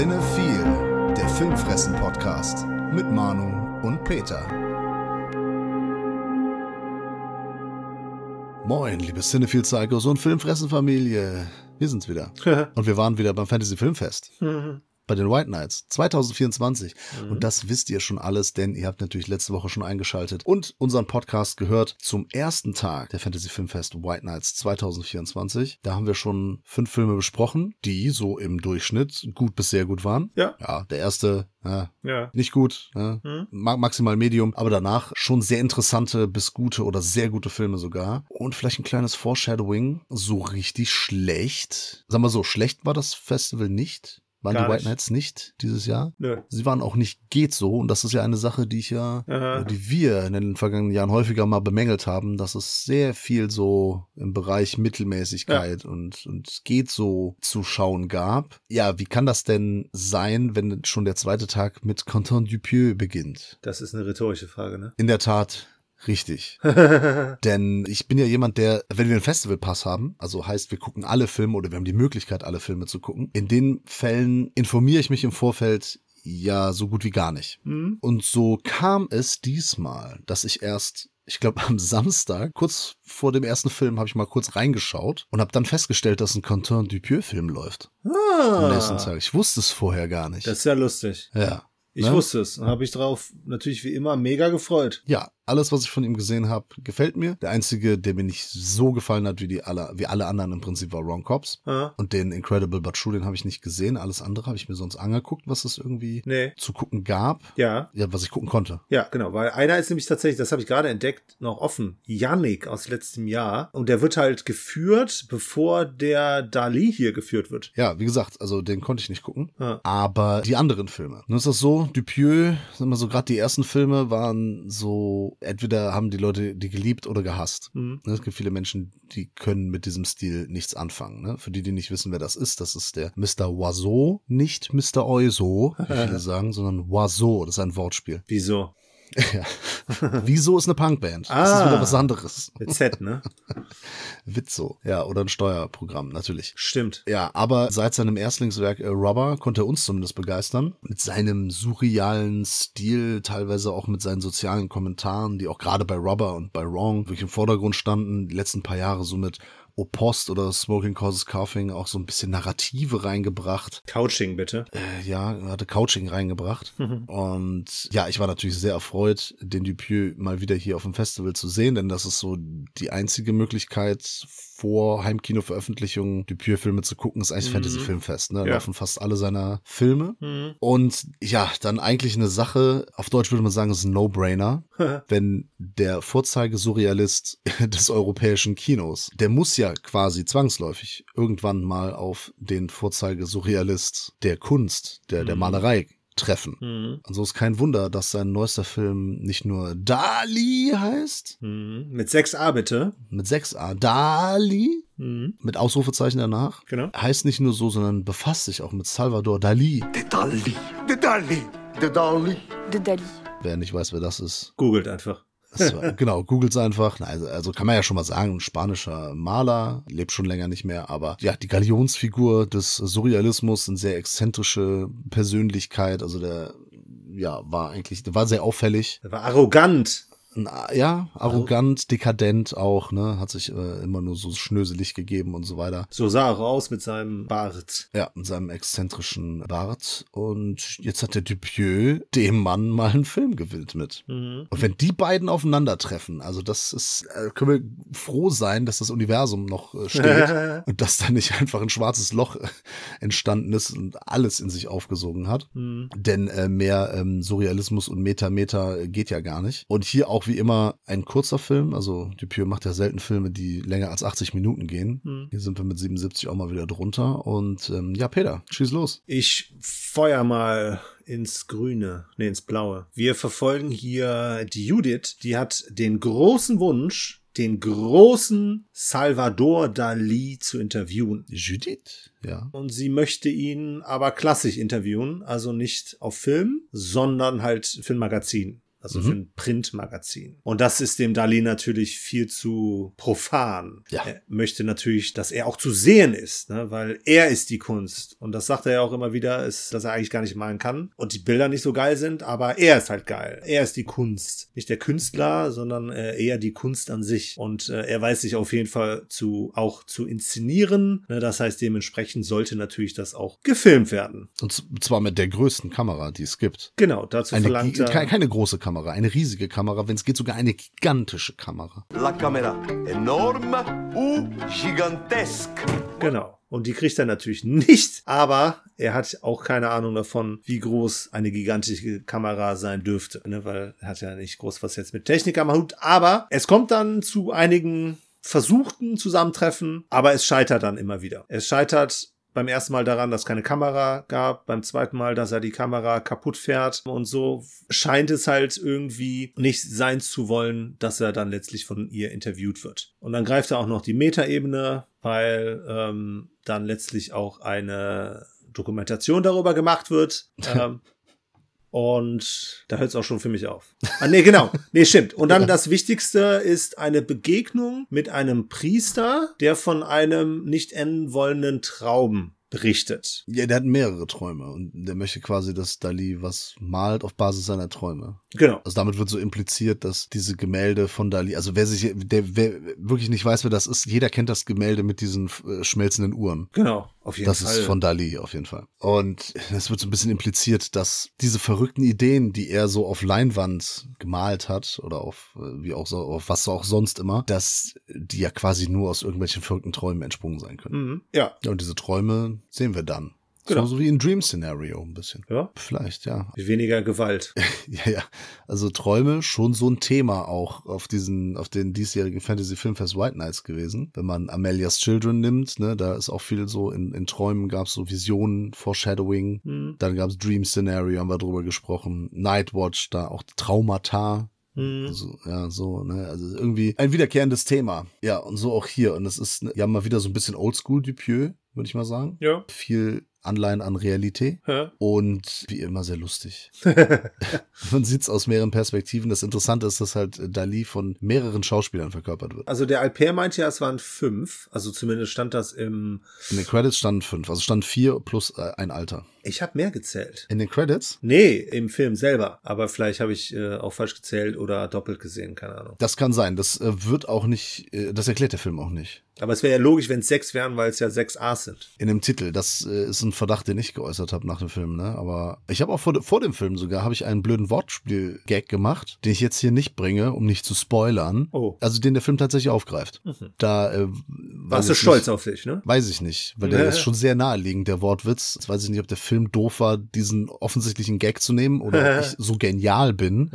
Cinephile, der Filmfressen-Podcast mit Manu und Peter. Moin, liebe Cinephile Psychos und Filmfressen-Familie. Wir sind's wieder. und wir waren wieder beim Fantasy Filmfest. Bei den White Knights 2024. Mhm. Und das wisst ihr schon alles, denn ihr habt natürlich letzte Woche schon eingeschaltet und unseren Podcast gehört zum ersten Tag der Fantasy Filmfest White Knights 2024. Da haben wir schon fünf Filme besprochen, die so im Durchschnitt gut bis sehr gut waren. Ja. Ja, der erste ja, ja. Nicht gut, ja. hm. maximal Medium, aber danach schon sehr interessante bis gute oder sehr gute Filme sogar. Und vielleicht ein kleines Foreshadowing. So richtig schlecht. Sagen wir so, schlecht war das Festival nicht. Waren Gar die White Knights nicht dieses Jahr? Nö. Sie waren auch nicht geht so und das ist ja eine Sache, die ich ja, Aha. die wir in den vergangenen Jahren häufiger mal bemängelt haben, dass es sehr viel so im Bereich Mittelmäßigkeit ja. und und geht so zu schauen gab. Ja, wie kann das denn sein, wenn schon der zweite Tag mit Quentin Dupieux beginnt? Das ist eine rhetorische Frage, ne? In der Tat. Richtig. Denn ich bin ja jemand, der, wenn wir einen Festivalpass haben, also heißt, wir gucken alle Filme oder wir haben die Möglichkeit, alle Filme zu gucken, in den Fällen informiere ich mich im Vorfeld ja so gut wie gar nicht. Mhm. Und so kam es diesmal, dass ich erst ich glaube am Samstag, kurz vor dem ersten Film, habe ich mal kurz reingeschaut und habe dann festgestellt, dass ein Quentin Dupieux-Film läuft. Ah. Am nächsten Tag. Ich wusste es vorher gar nicht. Das ist ja lustig. Ja. Ich ne? wusste es und habe ich drauf natürlich wie immer mega gefreut. Ja, alles, was ich von ihm gesehen habe, gefällt mir. Der einzige, der mir nicht so gefallen hat wie die alle, wie alle anderen im Prinzip, war Ron Cops. Ah. Und den Incredible But True, den habe ich nicht gesehen. Alles andere habe ich mir sonst angeguckt, was es irgendwie nee. zu gucken gab. Ja. Ja, was ich gucken konnte. Ja, genau. Weil einer ist nämlich tatsächlich, das habe ich gerade entdeckt, noch offen. Yannick aus letztem Jahr. Und der wird halt geführt, bevor der Dali hier geführt wird. Ja, wie gesagt, also den konnte ich nicht gucken. Ah. Aber die anderen Filme. Nun ist das so, Dupieux, sagen wir so, gerade die ersten Filme waren so, entweder haben die Leute die geliebt oder gehasst. Mhm. Es gibt viele Menschen, die können mit diesem Stil nichts anfangen. Ne? Für die, die nicht wissen, wer das ist, das ist der Mr. Oiseau, nicht Mr. Oiseau, wie viele sagen, sondern Oiseau, das ist ein Wortspiel. Wieso? Ja. Wieso ist eine Punkband? Ah, das ist wieder was anderes. Mit Z, ne? Witzo. Ja, oder ein Steuerprogramm, natürlich. Stimmt. Ja, aber seit seinem Erstlingswerk äh, Rubber konnte er uns zumindest begeistern. Mit seinem surrealen Stil, teilweise auch mit seinen sozialen Kommentaren, die auch gerade bei Rubber und bei Wrong wirklich im Vordergrund standen, die letzten paar Jahre so mit Opost oder Smoking Causes Coughing auch so ein bisschen Narrative reingebracht. Couching, bitte. Äh, ja, hatte Couching reingebracht. Mhm. Und ja, ich war natürlich sehr erfreut, den Dupieux mal wieder hier auf dem Festival zu sehen, denn das ist so die einzige Möglichkeit vor Heimkino-Veröffentlichungen Dupieux-Filme zu gucken, ist eigentlich Mhm. Fantasy-Filmfest. Ne? Da Ja. laufen fast alle seiner Filme. Mhm. Und ja, dann eigentlich eine Sache, auf Deutsch würde man sagen, ist ein No-Brainer, wenn der Vorzeige-Surrealist des europäischen Kinos, der muss ja quasi zwangsläufig irgendwann mal auf den Vorzeige-Surrealist der Kunst, der, der Mhm. Malerei treffen. Mhm. Also ist kein Wunder, dass sein neuester Film nicht nur Dali heißt, Mhm. Mit 6a, bitte. mit 6a, Dali, Mhm. mit Ausrufezeichen danach. Genau. Heißt nicht nur so, sondern befasst sich auch mit Salvador Dali. De Dali, de Dali, de Dali. de Dali. Wer nicht weiß, wer das ist. Googelt einfach. War, genau, googelt's einfach. Na, Also, also kann man ja schon mal sagen, ein spanischer Maler, lebt schon länger nicht mehr, aber ja, die Galionsfigur des Surrealismus, eine sehr exzentrische Persönlichkeit, also der ja, war eigentlich, der war sehr auffällig. Er war arrogant. Ja, arrogant, dekadent auch, ne, hat sich äh, immer nur so schnöselig gegeben und so weiter. So sah er aus mit seinem Bart. Ja, mit seinem exzentrischen Bart. Und jetzt hat der Dupieux dem Mann mal einen Film gewidmet. Mhm. Und wenn die beiden aufeinandertreffen, also das ist, äh, können wir froh sein, dass das Universum noch äh, steht und dass da nicht einfach ein schwarzes Loch äh, entstanden ist und alles in sich aufgesogen hat. Mhm. Denn äh, mehr ähm, Surrealismus und Meta-Meta äh, geht ja gar nicht. Und hier auch wie immer ein kurzer Film. Also Dupieux macht ja selten Filme, die länger als 80 Minuten gehen. Mhm. Hier sind wir mit 77 auch mal wieder drunter. Und ähm, ja, Peter, schieß los. Ich feuer mal ins Grüne, nee, ins Blaue. Wir verfolgen hier die Judith, die hat den großen Wunsch, den großen Salvador Dali zu interviewen. Judith, ja. Und sie möchte ihn aber klassisch interviewen, also nicht auf Film, sondern halt für also für ein Printmagazin. Und das ist dem Dali natürlich viel zu profan. Ja. Er möchte natürlich, dass er auch zu sehen ist, ne? weil er ist die Kunst. Und das sagt er ja auch immer wieder, ist, dass er eigentlich gar nicht malen kann und die Bilder nicht so geil sind, aber er ist halt geil. Er ist die Kunst. Nicht der Künstler, sondern äh, eher die Kunst an sich. Und äh, er weiß sich auf jeden Fall zu auch zu inszenieren. Ne? Das heißt, dementsprechend sollte natürlich das auch gefilmt werden. Und zwar mit der größten Kamera, die es gibt. Genau, dazu Eine, verlangt er. keine, keine große Kamera, eine riesige Kamera, wenn es geht, sogar eine gigantische Kamera. La camera enorme ou gigantesque. Genau. Und die kriegt er natürlich nicht, aber er hat auch keine Ahnung davon, wie groß eine gigantische Kamera sein dürfte, ne? weil er hat ja nicht groß was jetzt mit Technik am Hut. Aber es kommt dann zu einigen versuchten Zusammentreffen, aber es scheitert dann immer wieder. Es scheitert beim ersten Mal daran, dass keine Kamera gab, beim zweiten Mal, dass er die Kamera kaputt fährt und so scheint es halt irgendwie nicht sein zu wollen, dass er dann letztlich von ihr interviewt wird. Und dann greift er auch noch die Metaebene, weil ähm, dann letztlich auch eine Dokumentation darüber gemacht wird. ähm, und da hört es auch schon für mich auf. Ah, nee, genau. Nee, stimmt. Und dann das Wichtigste ist eine Begegnung mit einem Priester, der von einem nicht enden wollenden Traum berichtet. Ja, der hat mehrere Träume und der möchte quasi, dass Dali was malt auf Basis seiner Träume. Genau. Also damit wird so impliziert, dass diese Gemälde von Dali, also wer sich, der wer wirklich nicht weiß, wer das ist, jeder kennt das Gemälde mit diesen äh, schmelzenden Uhren. Genau. Auf jeden Das Fall. ist von Dali auf jeden Fall. Und es wird so ein bisschen impliziert, dass diese verrückten Ideen, die er so auf Leinwand gemalt hat oder auf äh, wie auch so auf was auch sonst immer, dass die ja quasi nur aus irgendwelchen verrückten Träumen entsprungen sein können. Mhm. Ja. Ja, und diese Träume sehen wir dann. Genau. So, so wie ein Dream Scenario ein bisschen. Ja. Vielleicht, ja. Weniger Gewalt. Ja, ja. Also Träume schon so ein Thema auch auf diesen, auf den diesjährigen Fantasy Filmfest White Nights gewesen. Wenn man Amelia's Children nimmt, ne, da ist auch viel so in, in Träumen gab's so Visionen, Foreshadowing. Mhm. Dann gab's Dream Scenario, haben wir drüber gesprochen. Nightwatch, da auch Traumata. Mhm. Also, ja, so, ne, also irgendwie ein wiederkehrendes Thema. Ja, und so auch hier. Und es ist, ja, mal wieder so ein bisschen Oldschool Dupieux, würde ich mal sagen. Ja. Viel Anleihen an Realität. Ja. Und wie immer sehr lustig. Man sieht's aus mehreren Perspektiven. Das Interessante ist, dass halt Dali von mehreren Schauspielern verkörpert wird. Also der Alper meinte ja, es waren fünf. Also zumindest stand das im. In den Credits standen fünf, also standen vier plus äh, ein Alter. Ich habe mehr gezählt. In den Credits, Nee, im Film selber. Aber vielleicht habe ich äh, auch falsch gezählt oder doppelt gesehen, keine Ahnung. das kann sein. Das äh, wird auch nicht, äh, das erklärt der Film auch nicht. Aber es wäre ja logisch, wenn es sechs wären, weil es ja sechs A's sind. In dem Titel, das äh, ist ein Verdacht, den ich geäußert habe nach dem Film, ne? Aber ich habe auch vor, vor dem Film sogar, habe ich einen blöden Wortspiel-Gag gemacht, den ich jetzt hier nicht bringe, um nicht zu spoilern. Oh. Also den der Film tatsächlich aufgreift. Da äh, Warst du stolz auf dich, ne? Weiß ich nicht, weil der ist schon sehr naheliegend, der Wortwitz. Jetzt weiß ich nicht, ob der Film doof war, diesen offensichtlichen Gag zu nehmen oder ob ich so genial bin,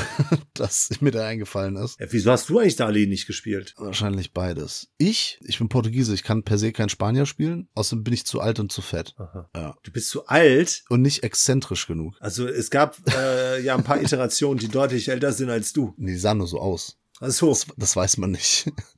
dass mir da eingefallen ist. Ja, wieso hast du eigentlich Dali nicht gespielt? Wahrscheinlich beides. Ich, ich bin Portugiese, ich kann per se kein Spanier spielen, außerdem bin ich zu alt und zu fett. Ja. Du bist zu alt. Und nicht exzentrisch genug. Also es gab äh, ja ein paar Iterationen, die deutlich älter sind als du. Nee, die sahen nur so aus. Ach so. Das, das weiß man nicht.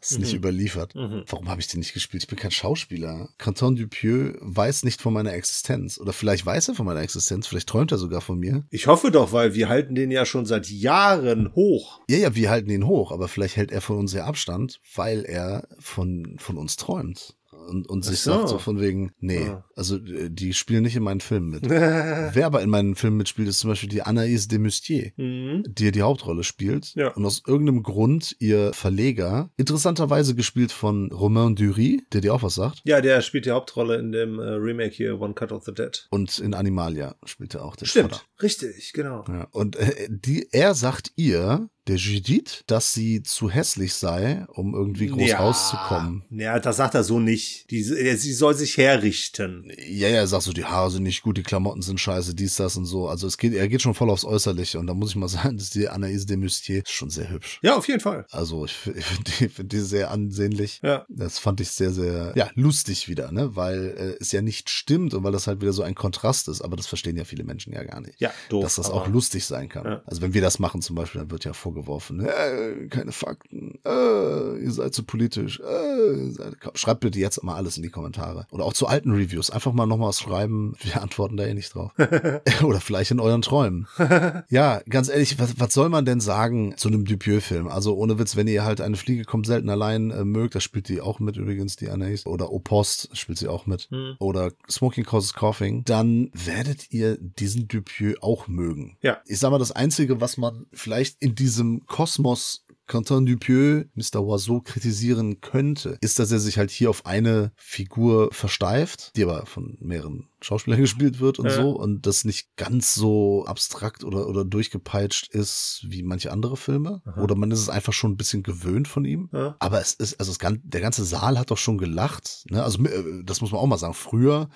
Das ist nicht überliefert. Mhm. Warum habe ich den nicht gespielt? Ich bin kein Schauspieler. Canton Dupieux weiß nicht von meiner Existenz. Oder vielleicht weiß er von meiner Existenz. Vielleicht träumt er sogar von mir. Ich hoffe doch, weil wir halten den ja schon seit Jahren hoch. Ja, ja, wir halten ihn hoch, aber vielleicht hält er von uns ja Abstand, weil er von, von uns träumt. Und, und sich so. sagt so von wegen, nee, Ah. also äh, die spielen nicht in meinen Filmen mit. Wer aber in meinen Filmen mitspielt, ist zum Beispiel die Anaïs de Mustier, Mhm. die die Hauptrolle spielt. Ja. Und aus irgendeinem Grund ihr Verleger, interessanterweise gespielt von Romain Dury, der dir auch was sagt. Ja, der spielt die Hauptrolle in dem äh, Remake hier, One Cut of the Dead. Und in Animalia spielt er auch den Stimmt. Vater. Richtig, genau. Ja, und äh, die, er sagt ihr, der Judith, dass sie zu hässlich sei, um irgendwie groß rauszukommen. Ja, das sagt er so nicht. Die, äh, sie soll sich herrichten. Ja, ja, er sagt so, die Haare sind nicht gut, die Klamotten sind scheiße, dies, das und so. Also es geht, er geht schon voll aufs Äußerliche und da muss ich mal sagen, dass die Anaïs de Mustier ist schon sehr hübsch. Ja, auf jeden Fall. Also ich, ich finde die, find die sehr ansehnlich. Ja. Das fand ich sehr, sehr, ja, lustig wieder, ne? Weil äh, es ja nicht stimmt und weil das halt wieder so ein Kontrast ist, aber das verstehen ja viele Menschen ja gar nicht. Ja, doof, Dass das auch lustig sein kann. Ja. Also wenn wir das machen zum Beispiel, dann wird ja vorgeworfen, vorgeworfen. Äh, keine Fakten. Äh, ihr seid zu politisch. Äh, ihr seid, schreibt bitte jetzt mal alles in die Kommentare. Oder auch zu alten Reviews. Einfach mal nochmal was schreiben. Wir antworten da eh nicht drauf. Oder vielleicht in euren Träumen. ja, ganz ehrlich, was, was soll man denn sagen zu einem Dupieux-Film? Also ohne Witz, wenn ihr halt eine Fliege kommt selten allein äh, mögt, da spielt die auch mit übrigens, die Anais. Oder Opost spielt sie auch mit. Hm. Oder Smoking Causes Coughing. Dann werdet ihr diesen Dupieux auch mögen. Ja. Ich sag mal, das Einzige, was man vielleicht in diesem Kosmos Quentin Dupieux, Mr. Oiseau kritisieren könnte, ist, dass er sich halt hier auf eine Figur versteift, die aber von mehreren Schauspielern gespielt wird und Ja. so und das nicht ganz so abstrakt oder, oder durchgepeitscht ist wie manche andere Filme. Aha. Oder man ist es einfach schon ein bisschen gewöhnt von ihm. Ja. Aber es ist, also das, gan- der ganze Saal hat doch schon gelacht. Ne? Also äh, das muss man auch mal sagen. Früher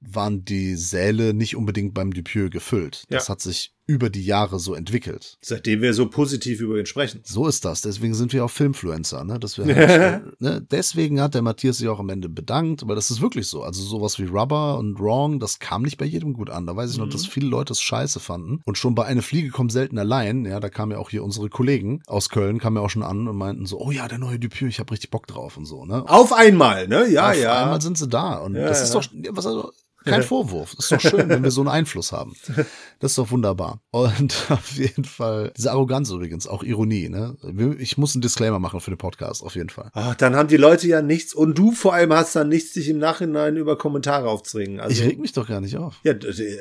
waren die Säle nicht unbedingt beim Dupieux gefüllt. Das Ja. hat sich über die Jahre so entwickelt. Seitdem wir so positiv über ihn sprechen. So ist das. Deswegen sind wir auch Filmfluencer. Ne? Dass wir halt, ne? Deswegen hat der Matthias sich auch am Ende bedankt, weil das ist wirklich so. Also sowas wie Rubber und Wrong, das kam nicht bei jedem gut an. Da weiß ich noch, Mhm. dass viele Leute es scheiße fanden. Und schon bei Eine Fliege kommt selten allein. Ja, da kamen ja auch hier unsere Kollegen aus Köln, kamen ja auch schon an und meinten so, oh ja, der neue Dupieux, ich habe richtig Bock drauf und so. Ne? Auf einmal, ne? Ja, Auf ja. einmal sind sie da. Und Ja, das ist ja. doch, ja, was also, kein Vorwurf. Ist doch schön, wenn wir so einen Einfluss haben. Das ist doch wunderbar. Und auf jeden Fall, diese Arroganz übrigens, auch Ironie, ne? Ich muss einen Disclaimer machen für den Podcast, auf jeden Fall. Ach, dann haben die Leute ja nichts und du vor allem hast dann nichts, dich im Nachhinein über Kommentare aufzuregen. Also, Ich reg mich doch gar nicht auf. ja,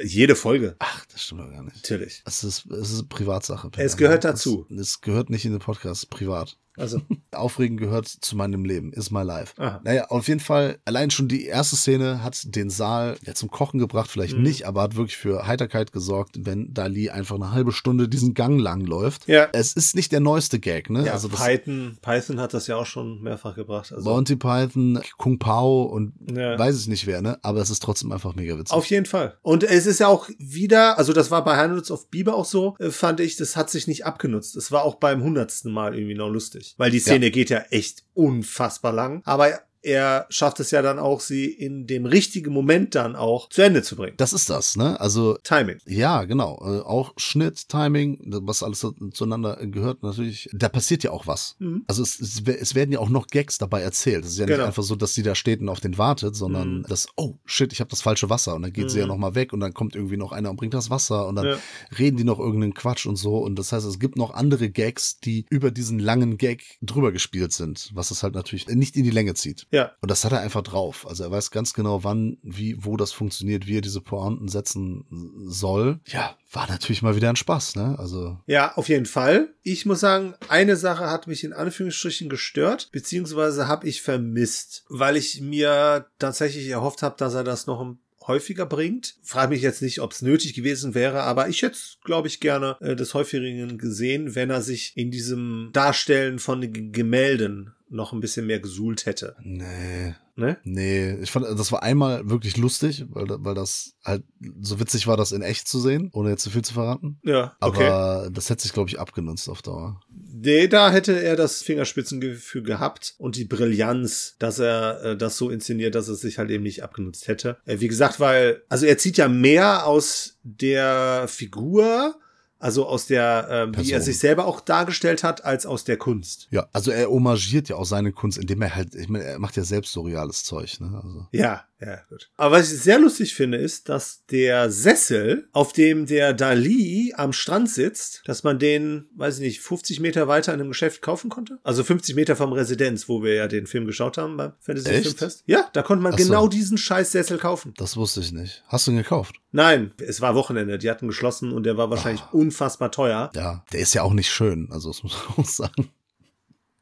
jede Folge. Ach, das stimmt doch gar nicht. Natürlich. Es ist, es ist Privatsache. Es gehört Das- dazu. Es gehört nicht in den Podcast, privat. Also, Aufregen gehört zu meinem Leben, ist my life. Aha. Naja, auf jeden Fall, allein schon die erste Szene hat den Saal ja, zum Kochen gebracht, vielleicht Mhm. nicht, aber hat wirklich für Heiterkeit gesorgt, wenn Dali einfach eine halbe Stunde diesen Gang lang läuft. Ja. Es ist nicht der neueste Gag, ne? ja, also das Python, Python hat das ja auch schon mehrfach gebracht. Also, Monty Python, Kung Pao und Ja. weiß ich nicht wer, ne? Aber es ist trotzdem einfach mega witzig. Auf jeden Fall. Und es ist ja auch wieder, also das war bei Hundreds of Bieber auch so, äh, fand ich, das hat sich nicht abgenutzt. Es war auch beim hundertsten Mal irgendwie noch lustig. Weil die Szene geht ja echt unfassbar lang. Aber er schafft es ja dann auch, sie in dem richtigen Moment dann auch zu Ende zu bringen. das ist das, ne? Also Timing. Ja, genau. Äh, auch Schnitt, Timing, was alles zueinander gehört, natürlich. Da passiert ja auch was. Mhm. Also es, es, es werden ja auch noch Gags dabei erzählt. Es ist ja nicht Genau. einfach so, dass sie da steht und auf den wartet, sondern Mhm. das, oh shit, ich habe das falsche Wasser. Und dann geht sie ja Mhm. noch mal weg und dann kommt irgendwie noch einer und bringt das Wasser und dann Ja. reden die noch irgendeinen Quatsch und so. Und das heißt, es gibt noch andere Gags, die über diesen langen Gag drüber gespielt sind, was es halt natürlich nicht in die Länge zieht. Ja. Und das hat er einfach drauf. Also er weiß ganz genau, wann, wie, wo das funktioniert, wie er diese Pointen setzen soll. Ja, war natürlich mal wieder ein Spaß, ne? Also, Ja, auf jeden Fall. Ich muss sagen, eine Sache hat mich in Anführungsstrichen gestört, beziehungsweise habe ich vermisst, weil ich mir tatsächlich erhofft habe, dass er das noch ein häufiger bringt. Frage mich jetzt nicht, ob es nötig gewesen wäre, aber ich hätte, glaube ich, gerne äh, des häufigeren gesehen, wenn er sich in diesem Darstellen von Gemälden noch ein bisschen mehr gesuhlt hätte. nee. Ne? Nee, ich fand, das war einmal wirklich lustig, weil, weil das halt so witzig war, das in echt zu sehen, ohne jetzt zu viel zu verraten. Ja, okay. Aber das hätte sich, glaube ich, abgenutzt auf Dauer. Nee, da hätte er das Fingerspitzengefühl gehabt und die Brillanz, dass er äh, das so inszeniert, dass es sich halt eben nicht abgenutzt hätte. Äh, wie gesagt, weil, also er zieht ja mehr aus der Figur, also aus der, ähm, wie er sich selber auch dargestellt hat, als aus der Kunst. Ja, also er homagiert ja auch seine Kunst, indem er halt, ich meine, er macht ja selbst surreales Zeug, ne? Also. Ja, ja, gut. Aber was ich sehr lustig finde, ist, dass der Sessel, auf dem der Dali am Strand sitzt, dass man den, weiß ich nicht, 50 Meter weiter in einem Geschäft kaufen konnte. Also 50 Meter vom Residenz, wo wir ja den Film geschaut haben beim Fantasy Echt? Filmfest. Ja, da konnte man so. genau diesen scheiß Sessel kaufen. Das wusste ich nicht. Hast du ihn gekauft? Nein, es war Wochenende, die hatten geschlossen und der war wahrscheinlich Ah. unfassbar teuer. Ja, der ist ja auch nicht schön, also das muss man auch sagen.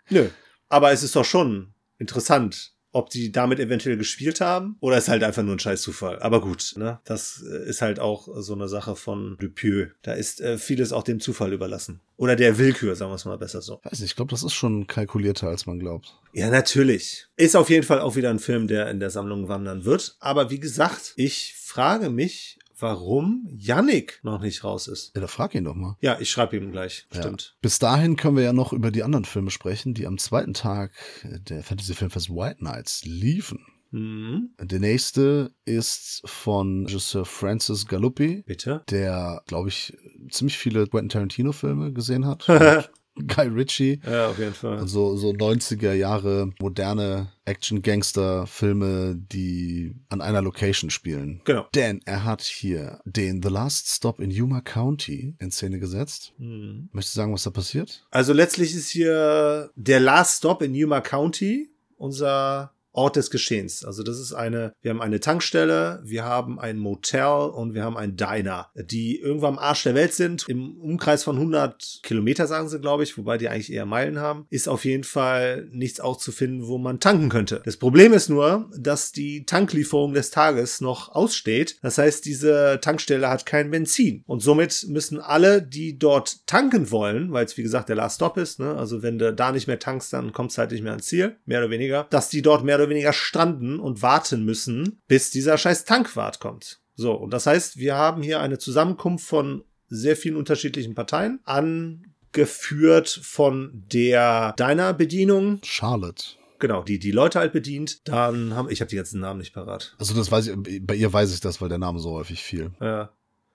Nö. Aber es ist doch schon interessant, ob die damit eventuell gespielt haben oder ist halt einfach nur ein scheiß Zufall. Aber gut, ne? Das äh, ist halt auch so eine Sache von Dupieux. Da ist äh, vieles auch dem Zufall überlassen. Oder der Willkür, sagen wir es mal besser so. Weiß nicht, ich glaube, das ist schon kalkulierter, als man glaubt. Ja, natürlich. Ist auf jeden Fall auch wieder ein Film, der in der Sammlung wandern wird. Aber wie gesagt, ich frage mich, warum Yannick noch nicht raus ist. Ja, da frag ihn doch mal. Ja, ich schreibe ihm gleich. Ja. Stimmt. Bis dahin können wir ja noch über die anderen Filme sprechen, die am zweiten Tag der Fantasy Filmfest White Nights liefen. Mhm. Der nächste ist von Regisseur Francis Galuppi, Bitte? der, glaube ich, ziemlich viele Quentin Tarantino-Filme gesehen hat. Guy Ritchie. Ja, auf jeden Fall. So, so 90er Jahre moderne Action-Gangster-Filme, die an einer Location spielen. Genau. Denn er hat hier den The Last Stop in Yuma County in Szene gesetzt. Mhm. Möchtest du sagen, was da passiert? Also letztlich ist hier der Last Stop in Yuma County unser Ort des Geschehens. Also das ist eine, wir haben eine Tankstelle, wir haben ein Motel und wir haben ein Diner, die irgendwann am Arsch der Welt sind. Im Umkreis von 100 Kilometer, sagen sie, glaube ich, wobei die eigentlich eher Meilen haben, ist auf jeden Fall nichts auch zu finden, wo man tanken könnte. Das Problem ist nur, dass die Tanklieferung des Tages noch aussteht. Das heißt, diese Tankstelle hat kein Benzin. Und somit müssen alle, die dort tanken wollen, weil es wie gesagt der Last Stop ist, ne? also wenn du da nicht mehr tankst, dann kommst du halt nicht mehr ans Ziel, mehr oder weniger, dass die dort mehr oder weniger stranden und warten müssen, bis dieser scheiß Tankwart kommt. So, und das heißt, wir haben hier eine Zusammenkunft von sehr vielen unterschiedlichen Parteien, angeführt von der Diner-Bedienung, Charlotte. genau, die die Leute halt bedient. Dann haben, ich habe die ganzen Namen nicht parat. Also das weiß ich, bei ihr weiß ich das, weil der Name so häufig fiel. Ja.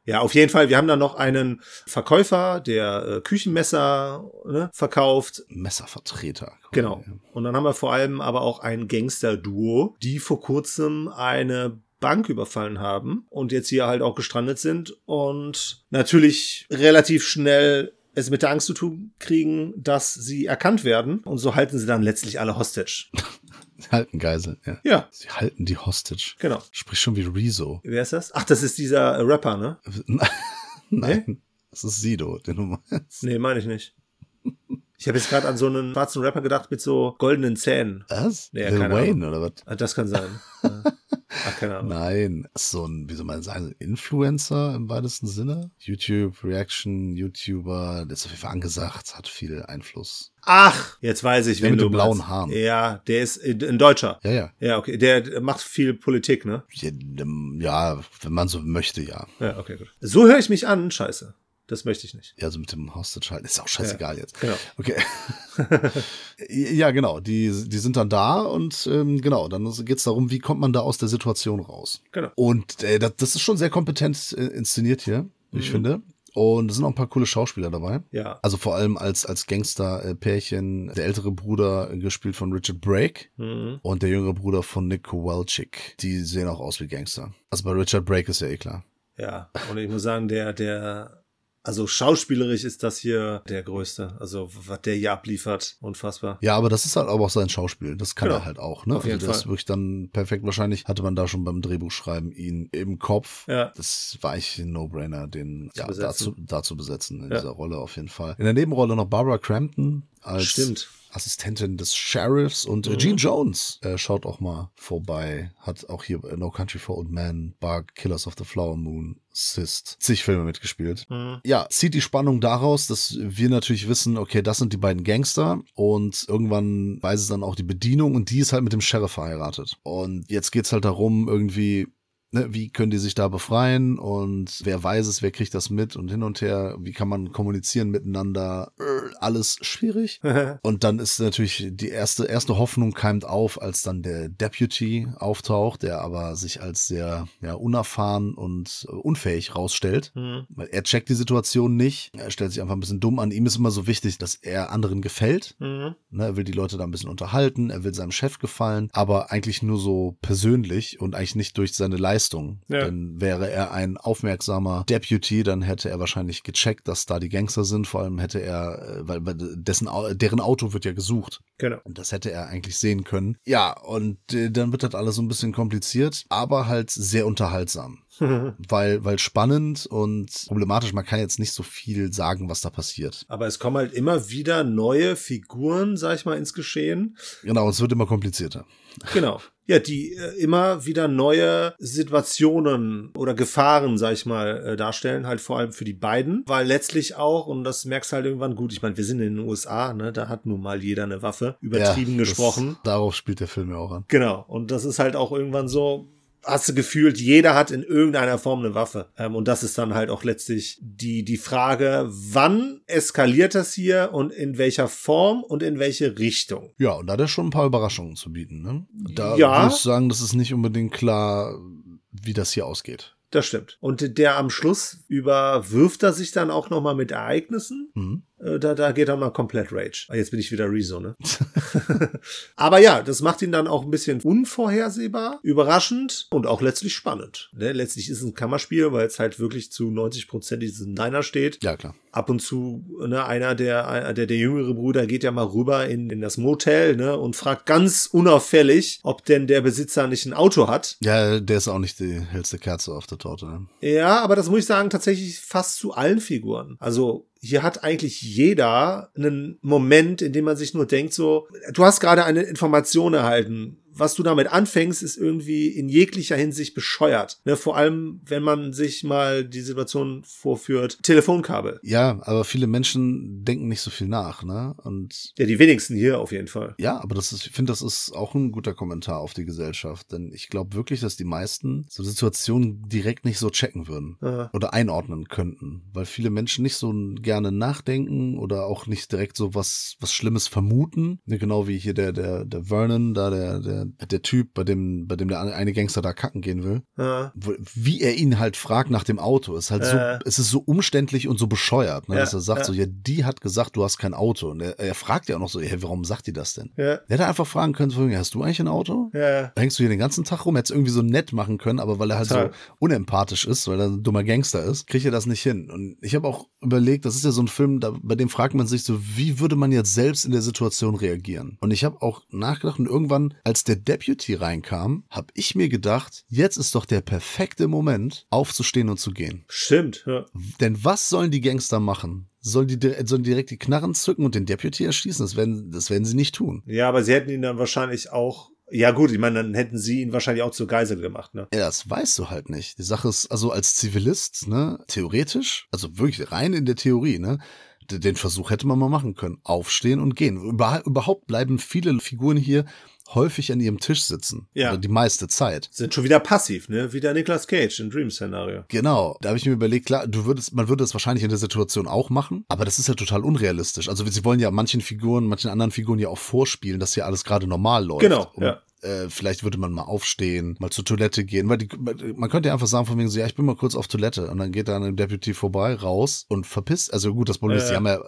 Ja, auf jeden Fall. Wir haben dann noch einen Verkäufer, der äh, Küchenmesser ne, verkauft. Messervertreter. Genau. Und dann haben wir vor allem aber auch ein Gangster-Duo, die vor kurzem eine Bank überfallen haben und jetzt hier halt auch gestrandet sind und natürlich relativ schnell es mit der Angst zu tun kriegen, dass sie erkannt werden. Und so halten sie dann letztlich alle Hostage. Sie halten Geisel, ja. Ja, Sie halten die Hostage. genau. Sprich schon wie Rezo. Wer ist das? Ach, das ist dieser Rapper, ne? Nein, das ist Sido, den du meinst. Nee, meine ich nicht. Ich habe jetzt gerade an so einen schwarzen Rapper gedacht mit so goldenen Zähnen. Was? Nee, Lil Wayne oder was? Ah, Das kann sein. Ja. Ach, keine Ahnung. Nein, so ein, wie soll man sagen, Influencer im weitesten Sinne. YouTube, Reaction, YouTuber, der ist auf jeden Fall angesagt, hat viel Einfluss. Ach, jetzt weiß ich, Der wen mit du den blauen meinst. Haaren. Ja, der ist ein Deutscher. Ja, ja. Ja, okay. Der macht viel Politik, ne? Ja, wenn man so möchte, ja. Ja, okay, gut. So höre ich mich an, scheiße. Das möchte ich nicht. Ja, also mit dem Hostage halten. Ist auch scheißegal jetzt. Genau. Okay. ja, genau. Die, die sind dann da und ähm, genau, dann geht's darum, wie kommt man da aus der Situation raus. Genau. Und äh, das, das ist schon sehr kompetent äh, inszeniert hier, ich Mhm. finde. Und es sind auch ein paar coole Schauspieler dabei. Ja. Also vor allem als, als Gangster-Pärchen, der ältere Bruder, äh, gespielt von Richard Brake, Mhm. und der jüngere Bruder von Nick Kowalczyk. Die sehen auch aus wie Gangster. Also bei Richard Brake ist ja eh klar. Ja. Und ich muss sagen, der, der, also schauspielerisch ist das hier der größte. Also, was der hier abliefert, unfassbar. Ja, aber das ist halt aber auch sein Schauspiel. Das kann Genau. er halt auch, ne? Auf jeden also das Fall. ist wirklich dann perfekt. Wahrscheinlich hatte man da schon beim Drehbuchschreiben ihn im Kopf. Ja. Das war eigentlich ein No-Brainer, den ja, besetzen. dazu, dazu besetzen in Ja. dieser Rolle auf jeden Fall. In der Nebenrolle noch Barbara Crampton als Stimmt. Assistentin des Sheriffs und äh, Mhm. Gene Jones äh, schaut auch mal vorbei. Hat auch hier No Country for Old Men, Bark, Killers of the Flower Moon, Sist, zig Filme mitgespielt. Mhm. Ja, zieht die Spannung daraus, dass wir natürlich wissen, okay, das sind die beiden Gangster und irgendwann weiß es dann auch die Bedienung und die ist halt mit dem Sheriff verheiratet. Und jetzt geht's halt darum, irgendwie, ne, wie können die sich da befreien und wer weiß es, wer kriegt das mit und hin und her, wie kann man kommunizieren miteinander, Äh, alles schwierig. Und dann ist natürlich die erste, erste Hoffnung keimt auf, als dann der Deputy auftaucht, der aber sich als sehr ja, unerfahren und äh, unfähig rausstellt. Mhm. Weil er checkt die Situation nicht. Er stellt sich einfach ein bisschen dumm an. Ihm ist immer so wichtig, dass er anderen gefällt. Mhm. Ne, er will die Leute da ein bisschen unterhalten. Er will seinem Chef gefallen. Aber eigentlich nur so persönlich und eigentlich nicht durch seine Leistung. Ja. Denn wäre er ein aufmerksamer Deputy, dann hätte er wahrscheinlich gecheckt, dass da die Gangster sind. Vor allem hätte er, äh, weil, weil dessen, deren Auto wird ja gesucht. Genau. Und das hätte er eigentlich sehen können. Ja, und äh, dann wird das alles so ein bisschen kompliziert, aber halt sehr unterhaltsam. Weil, weil spannend und problematisch. Man kann jetzt nicht so viel sagen, was da passiert. Aber es kommen halt immer wieder neue Figuren, sag ich mal, ins Geschehen. Genau, es wird immer komplizierter. Genau. Ja, die äh, immer wieder neue Situationen oder Gefahren, sag ich mal, äh, darstellen, halt vor allem für die beiden, weil letztlich auch, und das merkst du halt irgendwann gut, ich meine, wir sind in den USA, ne, da hat nun mal jeder eine Waffe, übertrieben Ja, das- gesprochen. Darauf spielt der Film ja auch an. Genau. Und das ist halt auch irgendwann so, hast du gefühlt, jeder hat in irgendeiner Form eine Waffe. Ähm, und das ist dann halt auch letztlich die, die Frage, wann eskaliert das hier und in welcher Form und in welche Richtung? Ja, und da hat er schon ein paar Überraschungen zu bieten. Ne? Da Ja. würde ich sagen, das ist nicht unbedingt klar, wie das hier ausgeht. Das stimmt. Und der am Schluss überwirft er sich dann auch nochmal mit Ereignissen. Mhm. Äh, da, da geht er mal komplett Rage. Ah, jetzt bin ich wieder Rezo, ne? Aber ja, das macht ihn dann auch ein bisschen unvorhersehbar, überraschend und auch letztlich spannend. Ne? Letztlich ist es ein Kammerspiel, weil es halt wirklich zu 90 Prozent diesem Diner steht. Ja, klar. Ab und zu, ne, einer der, der, der jüngere Bruder geht ja mal rüber in, in das Motel, ne, und fragt ganz unauffällig, ob denn der Besitzer nicht ein Auto hat. Ja, der ist auch nicht die hellste Kerze auf der Torte. Ne? Ja, aber das muss ich sagen, tatsächlich fast zu allen Figuren. Also hier hat eigentlich jeder einen Moment, in dem man sich nur denkt, so, du hast gerade eine Information erhalten was du damit anfängst, ist irgendwie in jeglicher Hinsicht bescheuert. Ne, vor allem, wenn man sich mal die Situation vorführt, Telefonkabel. Ja, aber viele Menschen denken nicht so viel nach, ne? Und ja, die wenigsten hier auf jeden Fall. Ja, aber das ist, ich finde, das ist auch ein guter Kommentar auf die Gesellschaft, denn ich glaube wirklich, dass die meisten so Situationen direkt nicht so checken würden Aha. oder einordnen könnten, weil viele Menschen nicht so gerne nachdenken oder auch nicht direkt so was was Schlimmes vermuten, ne, genau wie hier der der der Vernon, da der der der Typ, bei dem, bei dem der eine Gangster da kacken gehen will, ja. wie er ihn halt fragt nach dem Auto, ist halt so, es ist so umständlich und so bescheuert, ne, ja, dass er sagt ja. so, ja, die hat gesagt, du hast kein Auto. Und er, er fragt ja auch noch so, hey, warum sagt die das denn? Ja. Der hätte einfach fragen können, so, hast du eigentlich ein Auto? Ja. Hängst du hier den ganzen Tag rum? Hättest irgendwie so nett machen können, aber weil er halt Total. so unempathisch ist, weil er ein dummer Gangster ist, kriegt er das nicht hin. Und ich habe auch überlegt, das ist ja so ein Film, da, bei dem fragt man sich so, wie würde man jetzt selbst in der Situation reagieren? Und ich habe auch nachgedacht und irgendwann, als der Deputy reinkam, habe ich mir gedacht, jetzt ist doch der perfekte Moment, aufzustehen und zu gehen. Stimmt, ja. Denn was sollen die Gangster machen? Sollen die, sollen direkt die Knarren zücken und den Deputy erschießen? Das werden, das werden sie nicht tun. Ja, aber sie hätten ihn dann wahrscheinlich auch ja gut, ich meine, dann hätten sie ihn wahrscheinlich auch zur Geisel gemacht, ne? Ja, das weißt du halt nicht. Die Sache ist, also als Zivilist, ne, theoretisch, also wirklich rein in der Theorie, ne, den Versuch hätte man mal machen können. Aufstehen und gehen. Überhaupt bleiben viele Figuren hier häufig an ihrem Tisch sitzen. Ja. Oder die meiste Zeit. Sind schon wieder passiv, ne? Wie der Nicolas Cage im Dream-Szenario. Genau. Da habe ich mir überlegt, klar, du würdest, man würde das wahrscheinlich in der Situation auch machen, aber das ist ja total unrealistisch. Also sie wollen ja manchen Figuren, manchen anderen Figuren ja auch vorspielen, dass hier alles gerade normal läuft. Genau, um, ja äh, vielleicht würde man mal aufstehen, mal zur Toilette gehen, weil die, man könnte ja einfach sagen von wegen so, ja, ich bin mal kurz auf Toilette und dann geht da ein Deputy vorbei, raus und verpisst. Also gut, das Problem ist, die haben ja,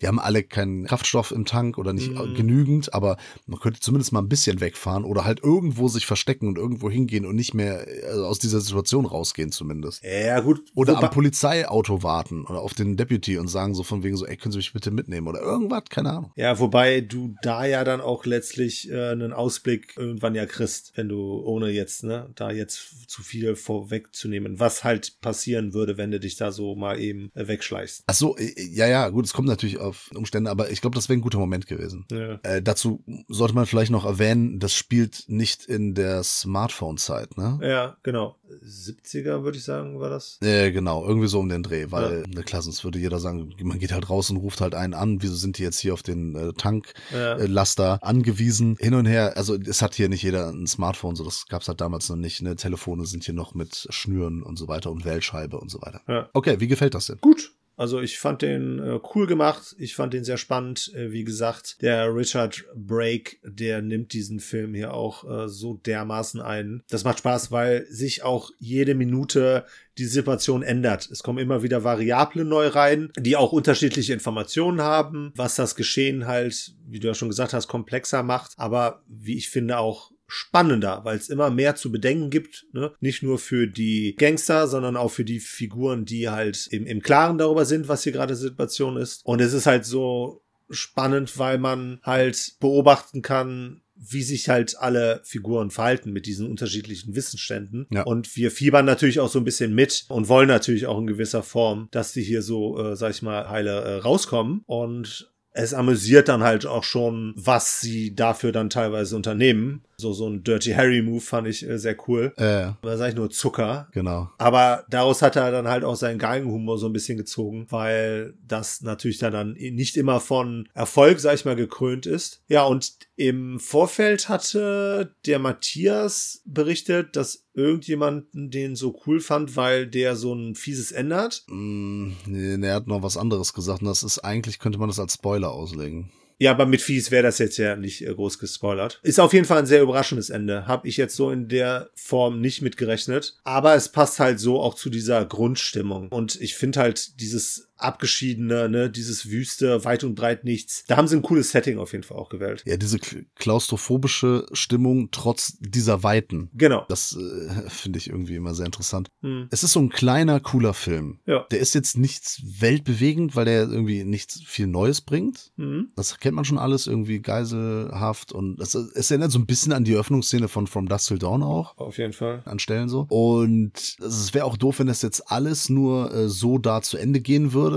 die haben alle keinen Kraftstoff im Tank oder nicht mhm. genügend, aber man könnte zumindest mal ein bisschen wegfahren oder halt irgendwo sich verstecken und irgendwo hingehen und nicht mehr also aus dieser Situation rausgehen zumindest. Ja, gut. Oder am Polizeiauto warten oder auf den Deputy und sagen so von wegen so, ey, können Sie mich bitte mitnehmen oder irgendwas, keine Ahnung. Ja, wobei du da ja dann auch letztlich äh, einen Ausblick äh, irgendwann ja kriegst, wenn du ohne jetzt, ne, da jetzt zu viel vorwegzunehmen, was halt passieren würde, wenn du dich da so mal eben äh, wegschleichst. Ach so, äh, ja, ja, gut, es kommt natürlich auf Umstände, aber ich glaube, das wäre ein guter Moment gewesen. Ja. Äh, dazu sollte man vielleicht noch erwähnen, das spielt nicht in der Smartphone-Zeit, ne? Ja, genau. 70er, würde ich sagen, war das? Ja, genau, irgendwie so um den Dreh, weil, ja. ne, klar, sonst würde jeder sagen, man geht halt raus und ruft halt einen an, wieso sind die jetzt hier auf den äh, Tanklaster ja. äh, angewiesen, hin und her, also es hat hier nicht jeder ein Smartphone, so das gab es halt damals noch nicht. Ne? Telefone sind hier noch mit Schnüren und so weiter und Wählscheibe und so weiter. Ja. Okay, wie gefällt das denn? Gut. Also ich fand den äh, cool gemacht, ich fand den sehr spannend. Äh, wie gesagt, der Richard Brake, der nimmt diesen Film hier auch äh, so dermaßen ein. Das macht Spaß, weil sich auch jede Minute die Situation ändert. Es kommen immer wieder Variablen neu rein, die auch unterschiedliche Informationen haben, was das Geschehen halt, wie du ja schon gesagt hast, komplexer macht, aber wie ich finde auch spannender, weil es immer mehr zu bedenken gibt. Ne? Nicht nur für die Gangster, sondern auch für die Figuren, die halt im, im Klaren darüber sind, was hier gerade Situation ist. Und es ist halt so spannend, weil man halt beobachten kann, wie sich halt alle Figuren verhalten mit diesen unterschiedlichen Wissensständen. Ja. Und wir fiebern natürlich auch so ein bisschen mit und wollen natürlich auch in gewisser Form, dass die hier so, äh, sag ich mal, heile äh, rauskommen. Und es amüsiert dann halt auch schon, was sie dafür dann teilweise unternehmen. So, so ein Dirty Harry Move fand ich äh, sehr cool. Äh. Da sag ich nur Zucker. Genau. Aber daraus hat er dann halt auch seinen Galgenhumor so ein bisschen gezogen, weil das natürlich dann, dann nicht immer von Erfolg, sag ich mal, gekrönt ist. Ja, und im Vorfeld hatte der Matthias berichtet, dass irgendjemanden den so cool fand, weil der so ein fieses Ende hat. Mm, nee, er hat noch was anderes gesagt und das ist eigentlich, könnte man das als Spoiler auslegen. Ja, aber mit Fies wäre das jetzt ja nicht äh, groß gespoilert. Ist auf jeden Fall ein sehr überraschendes Ende. Hab ich jetzt so in der Form nicht mitgerechnet. Aber es passt halt so auch zu dieser Grundstimmung. Und ich finde halt dieses abgeschiedene, ne, dieses Wüste, weit und breit nichts. Da haben sie ein cooles Setting auf jeden Fall auch gewählt. Ja, diese kl- klaustrophobische Stimmung trotz dieser Weiten. Genau. Das äh, finde ich irgendwie immer sehr interessant. Hm. Es ist so ein kleiner, cooler Film. Ja. Der ist jetzt nicht weltbewegend, weil der irgendwie nichts viel Neues bringt. Mhm. Das kennt man schon alles, irgendwie geiselhaft und es, es erinnert so ein bisschen an die Öffnungsszene von From Dusk Till Dawn auch. Auf jeden Fall. An Stellen so. Und es wäre auch doof, wenn das jetzt alles nur äh, so da zu Ende gehen würde.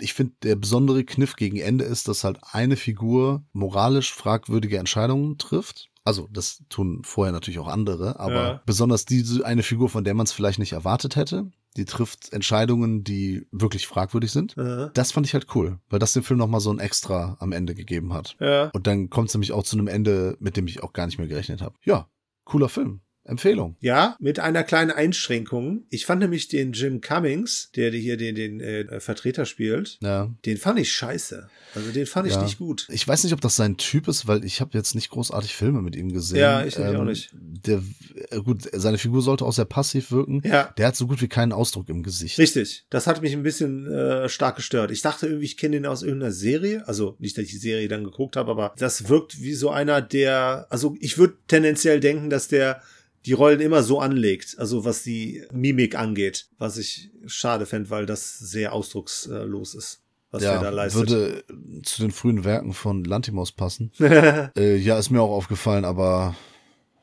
Ich finde, der besondere Kniff gegen Ende ist, dass halt eine Figur moralisch fragwürdige Entscheidungen trifft. Also, das tun vorher natürlich auch andere, aber Ja. besonders diese eine Figur, von der man es vielleicht nicht erwartet hätte, die trifft Entscheidungen, die wirklich fragwürdig sind. Äh, Das fand ich halt cool, weil das dem Film nochmal so ein Extra am Ende gegeben hat. ja. Und dann kommt es nämlich auch zu einem Ende, mit dem ich auch gar nicht mehr gerechnet habe. Ja, cooler Film. Empfehlung. Ja, mit einer kleinen Einschränkung. Ich fand nämlich den Jim Cummings, der hier den, den äh, Vertreter spielt, Ja. den fand ich scheiße. Also den fand ich Ja. nicht gut. Ich weiß nicht, ob das sein Typ ist, weil ich habe jetzt nicht großartig Filme mit ihm gesehen. Ja, ich nämlich auch nicht. Der, äh, gut, seine Figur sollte auch sehr passiv wirken. Ja. Der hat so gut wie keinen Ausdruck im Gesicht. Richtig. Das hat mich ein bisschen äh, stark gestört. Ich dachte irgendwie, ich kenne den aus irgendeiner Serie. Also nicht, dass ich die Serie dann geguckt habe, aber das wirkt wie so einer, der. Also ich würde tendenziell denken, dass der die Rollen immer so anlegt. Also was die Mimik angeht. Was ich schade fände, weil das sehr ausdruckslos ist, was ja, er da leistet. würde zu den frühen Werken von Lantimos passen. äh, ja, ist mir auch aufgefallen, aber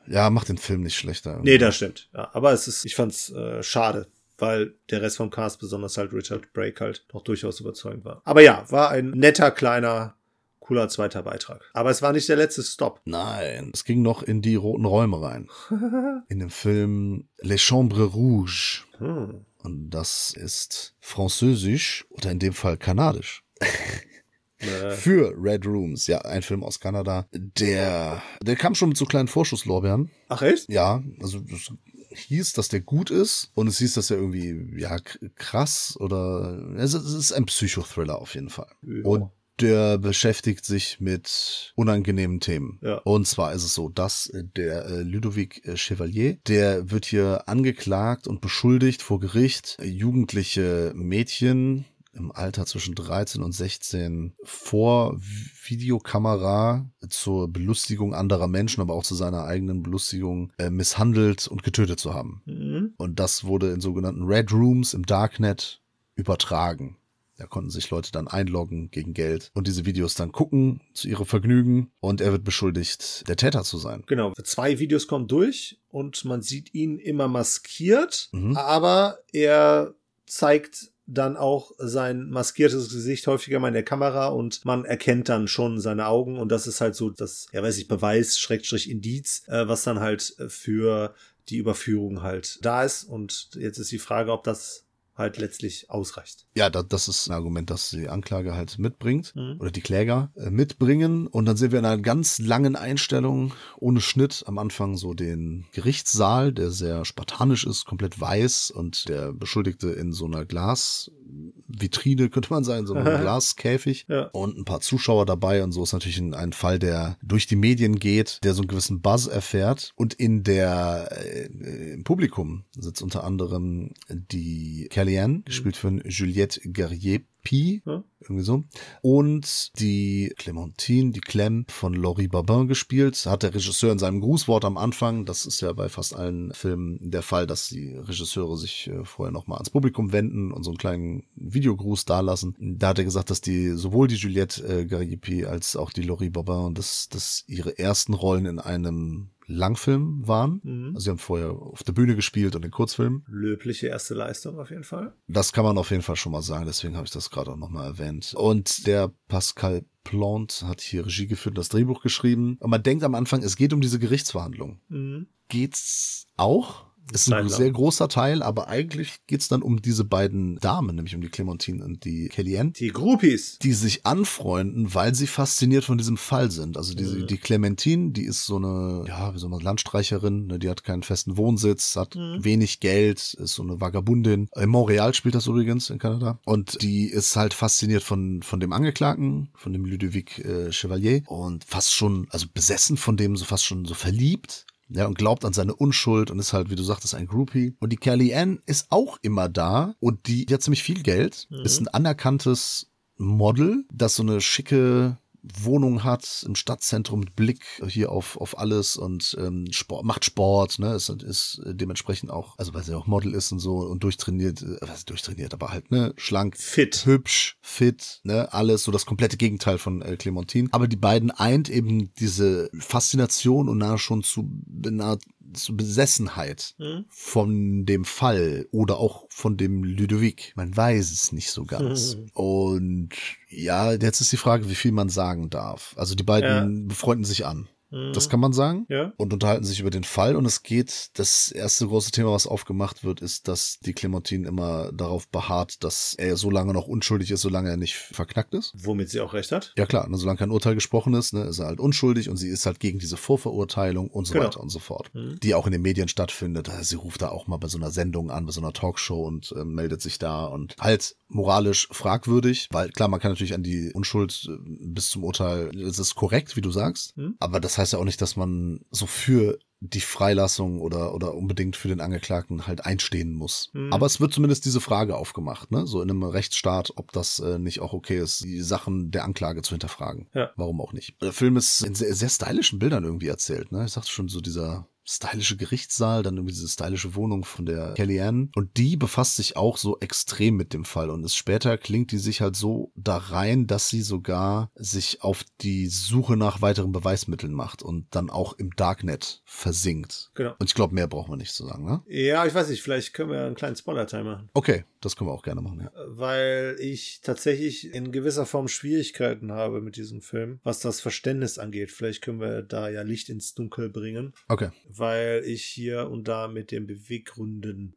ja, macht den Film nicht schlechter. nee, das stimmt. Ja, aber es ist, ich fand's äh, schade. Weil der Rest vom Cast, besonders halt Richard Brake, halt doch durchaus überzeugend war. Aber ja, war ein netter, kleiner, cooler zweiter Beitrag. Aber es war nicht der letzte Stop. Nein, es ging noch in die roten Räume rein. in dem Film Les Chambres Rouges. Hm. Und das ist französisch oder in dem Fall kanadisch. Äh, Für Red Rooms, ja, ein Film aus Kanada. Der, der kam schon mit so kleinen Vorschusslorbeeren. ach echt? Ja, also es hieß, dass der gut ist und es hieß, dass er irgendwie, ja, krass oder, es ist- es ist ein Psychothriller auf jeden Fall. Ja. Und der beschäftigt sich mit unangenehmen Themen. Ja. Und zwar ist es so, dass äh, der äh, Ludovic äh, Chevalier, der wird hier angeklagt und beschuldigt vor Gericht, jugendliche Mädchen im Alter zwischen 13 und 16 vor Videokamera zur Belustigung anderer Menschen, aber auch zu seiner eigenen Belustigung äh, misshandelt und getötet zu haben. Mhm. Und das wurde in sogenannten Red Rooms im Darknet übertragen. Da konnten sich Leute dann einloggen gegen Geld und diese Videos dann gucken zu ihrem Vergnügen und er wird beschuldigt, der Täter zu sein. Genau. Zwei Videos kommen durch und man sieht ihn immer maskiert, Mhm. aber er zeigt dann auch sein maskiertes Gesicht häufiger mal in der Kamera und man erkennt dann schon seine Augen und das ist halt so das, ja weiß ich, Beweis, Schrägstrich Indiz, äh, was dann halt äh, für die Überführung halt da ist und jetzt ist die Frage, ob das halt letztlich ausreicht. Ja, da, das ist ein Argument, das die Anklage halt mitbringt Mhm. oder die Kläger äh, mitbringen und dann sehen wir in einer ganz langen Einstellung ohne Schnitt am Anfang so den Gerichtssaal, der sehr spartanisch ist, komplett weiß und der Beschuldigte in so einer Glasvitrine, könnte man sagen, so einem Glaskäfig Ja. und ein paar Zuschauer dabei und so ist natürlich ein, ein Fall, der durch die Medien geht, der so einen gewissen Buzz erfährt und in der äh, im Publikum sitzt unter anderem die Kellyanne, gespielt von Juliette Guerrier. Pi, Ja. irgendwie so. Und die Clementine, die Clem von Laurie Babin gespielt, hat der Regisseur in seinem Grußwort am Anfang, das ist ja bei fast allen Filmen der Fall, dass die Regisseure sich äh, vorher nochmal ans Publikum wenden und so einen kleinen Videogruß dalassen. Da hat er gesagt, dass die sowohl die Juliette äh, Garipi als auch die Laurie Babin, dass, dass ihre ersten Rollen in einem Langfilm waren. Mhm. Also sie haben vorher auf der Bühne gespielt und in Kurzfilmen. Löbliche erste Leistung auf jeden Fall. Das kann man auf jeden Fall schon mal sagen, deswegen habe ich das gerade auch nochmal erwähnt. Und der Pascal Plante hat hier Regie geführt und das Drehbuch geschrieben. Und man denkt am Anfang, es geht um diese Gerichtsverhandlung. Mhm. Geht's auch? Ist ein sehr großer Teil, aber eigentlich geht's dann um diese beiden Damen, nämlich um die Clementine und die Kellyanne, Die Groupies. die sich anfreunden, weil sie fasziniert von diesem Fall sind. Also diese, Mhm. die Clementine, die ist so eine, ja, wie soll man, Landstreicherin, ne, die hat keinen festen Wohnsitz, hat Mhm. wenig Geld, ist so eine Vagabundin. In Montreal spielt das übrigens in Kanada. Und die ist halt fasziniert von, von dem Angeklagten, von dem Ludovic äh, Chevalier und fast schon, also besessen von dem, so fast schon so verliebt. Ja, und glaubt an seine Unschuld und ist halt, wie du sagtest, ein Groupie. Und die Kelly Ann ist auch immer da und die, die hat ziemlich viel Geld, ist ein anerkanntes Model, das so eine schicke Wohnung hat im Stadtzentrum mit Blick hier auf, auf alles und ähm, Sport, macht Sport, ne, ist, ist dementsprechend auch, also weil sie auch Model ist und so und durchtrainiert, äh, was durchtrainiert, aber halt, ne, schlank, Fit. hübsch, fit, ne, alles so das komplette Gegenteil von äh, Clementine. Aber die beiden eint eben diese Faszination und nahe schon zu, nahe zu Besessenheit Mhm. von dem Fall oder auch von dem Ludovic. Man weiß es nicht so ganz. Und ja, jetzt ist die Frage, wie viel man sagen darf. Also die beiden befreunden sich an. Das kann man sagen. Ja. Und unterhalten sich über den Fall. Und es geht, das erste große Thema, was aufgemacht wird, ist, dass die Clementine immer darauf beharrt, dass er so lange noch unschuldig ist, solange er nicht verknackt ist. Womit sie auch recht hat. Ja klar, ne, solange kein Urteil gesprochen ist, ne, ist er halt unschuldig und sie ist halt gegen diese Vorverurteilung und so Genau. weiter und so fort, die auch in den Medien stattfindet. Also Sie ruft da auch mal bei so einer Sendung an, bei so einer Talkshow und äh, meldet sich da und halt moralisch fragwürdig, weil klar, man kann natürlich an die Unschuld äh, bis zum Urteil, es ist korrekt, wie du sagst, aber das heißt ja auch nicht, dass man so für die Freilassung oder, oder unbedingt für den Angeklagten halt einstehen muss. Aber es wird zumindest diese Frage aufgemacht, ne? So in einem Rechtsstaat, ob das äh, nicht auch okay ist, die Sachen der Anklage zu hinterfragen. Ja. Warum auch nicht? Der Film ist in sehr, sehr stylischen Bildern irgendwie erzählt, ne? Ich sagte schon, so dieser stylische Gerichtssaal, dann irgendwie diese stylische Wohnung von der Kellyanne. Und die befasst sich auch so extrem mit dem Fall. Und es später klingt die sich halt so da rein, dass sie sogar sich auf die Suche nach weiteren Beweismitteln macht und dann auch im Darknet versinkt. Genau. Und ich glaube, mehr brauchen wir nicht zu sagen, ne? Ja, ich weiß nicht, vielleicht können wir einen kleinen Spoiler-Teil machen. Okay, das können wir auch gerne machen, ja. Weil ich tatsächlich in gewisser Form Schwierigkeiten habe mit diesem Film, was das Verständnis angeht. Vielleicht können wir da ja Licht ins Dunkel bringen, Okay. weil ich hier und da mit den Beweggründen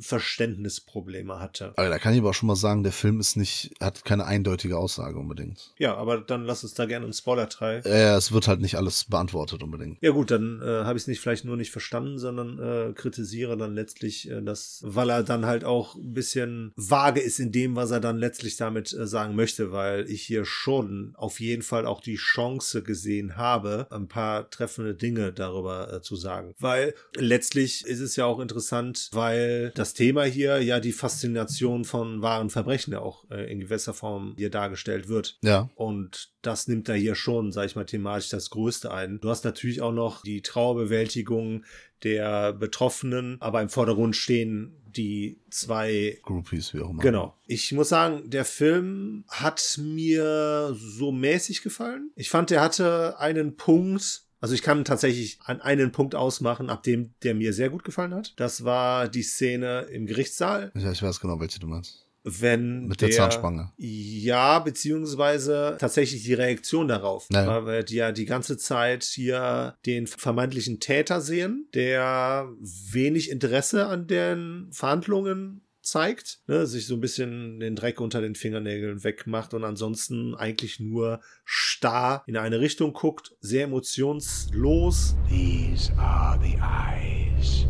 Verständnisprobleme hatte. Aber da kann ich aber auch schon mal sagen, der Film ist nicht, hat keine eindeutige Aussage unbedingt. Ja, aber dann lass uns da gerne einen Spoiler-Teil. Äh, es wird halt nicht alles beantwortet unbedingt. Ja gut, dann äh, habe ich es nicht vielleicht nur nicht verstanden, sondern äh, kritisiere dann letztlich äh, das, weil er dann halt auch ein bisschen vage ist in dem, was er dann letztlich damit äh, sagen möchte, weil ich hier schon auf jeden Fall auch die Chance gesehen habe, ein paar treffende Dinge darüber äh, zu sagen. Weil letztlich ist es ja auch interessant, weil das Thema hier ja die Faszination von wahren Verbrechen ja auch äh, in gewisser Form hier dargestellt wird. Ja. Und das nimmt da hier schon, sag ich mal, thematisch das Größte ein. Du hast natürlich auch noch die Trauerbewältigung der Betroffenen, aber im Vordergrund stehen die zwei Groupies, wie auch immer. Genau. Ich muss sagen, der Film hat mir so mäßig gefallen. Ich fand, der hatte einen Punkt, also ich kann tatsächlich an einen Punkt ausmachen, ab dem der mir sehr gut gefallen hat. Das war die Szene im Gerichtssaal, Ja, ich weiß genau, welche du meinst. wenn Mit der Zahnspange. Ja, beziehungsweise tatsächlich die Reaktion darauf. Naja. Weil wir ja die ganze Zeit hier den vermeintlichen Täter sehen, der wenig Interesse an den Verhandlungen zeigt, ne, sich so ein bisschen den Dreck unter den Fingernägeln wegmacht und ansonsten eigentlich nur starr in eine Richtung guckt, sehr emotionslos. These are the eyes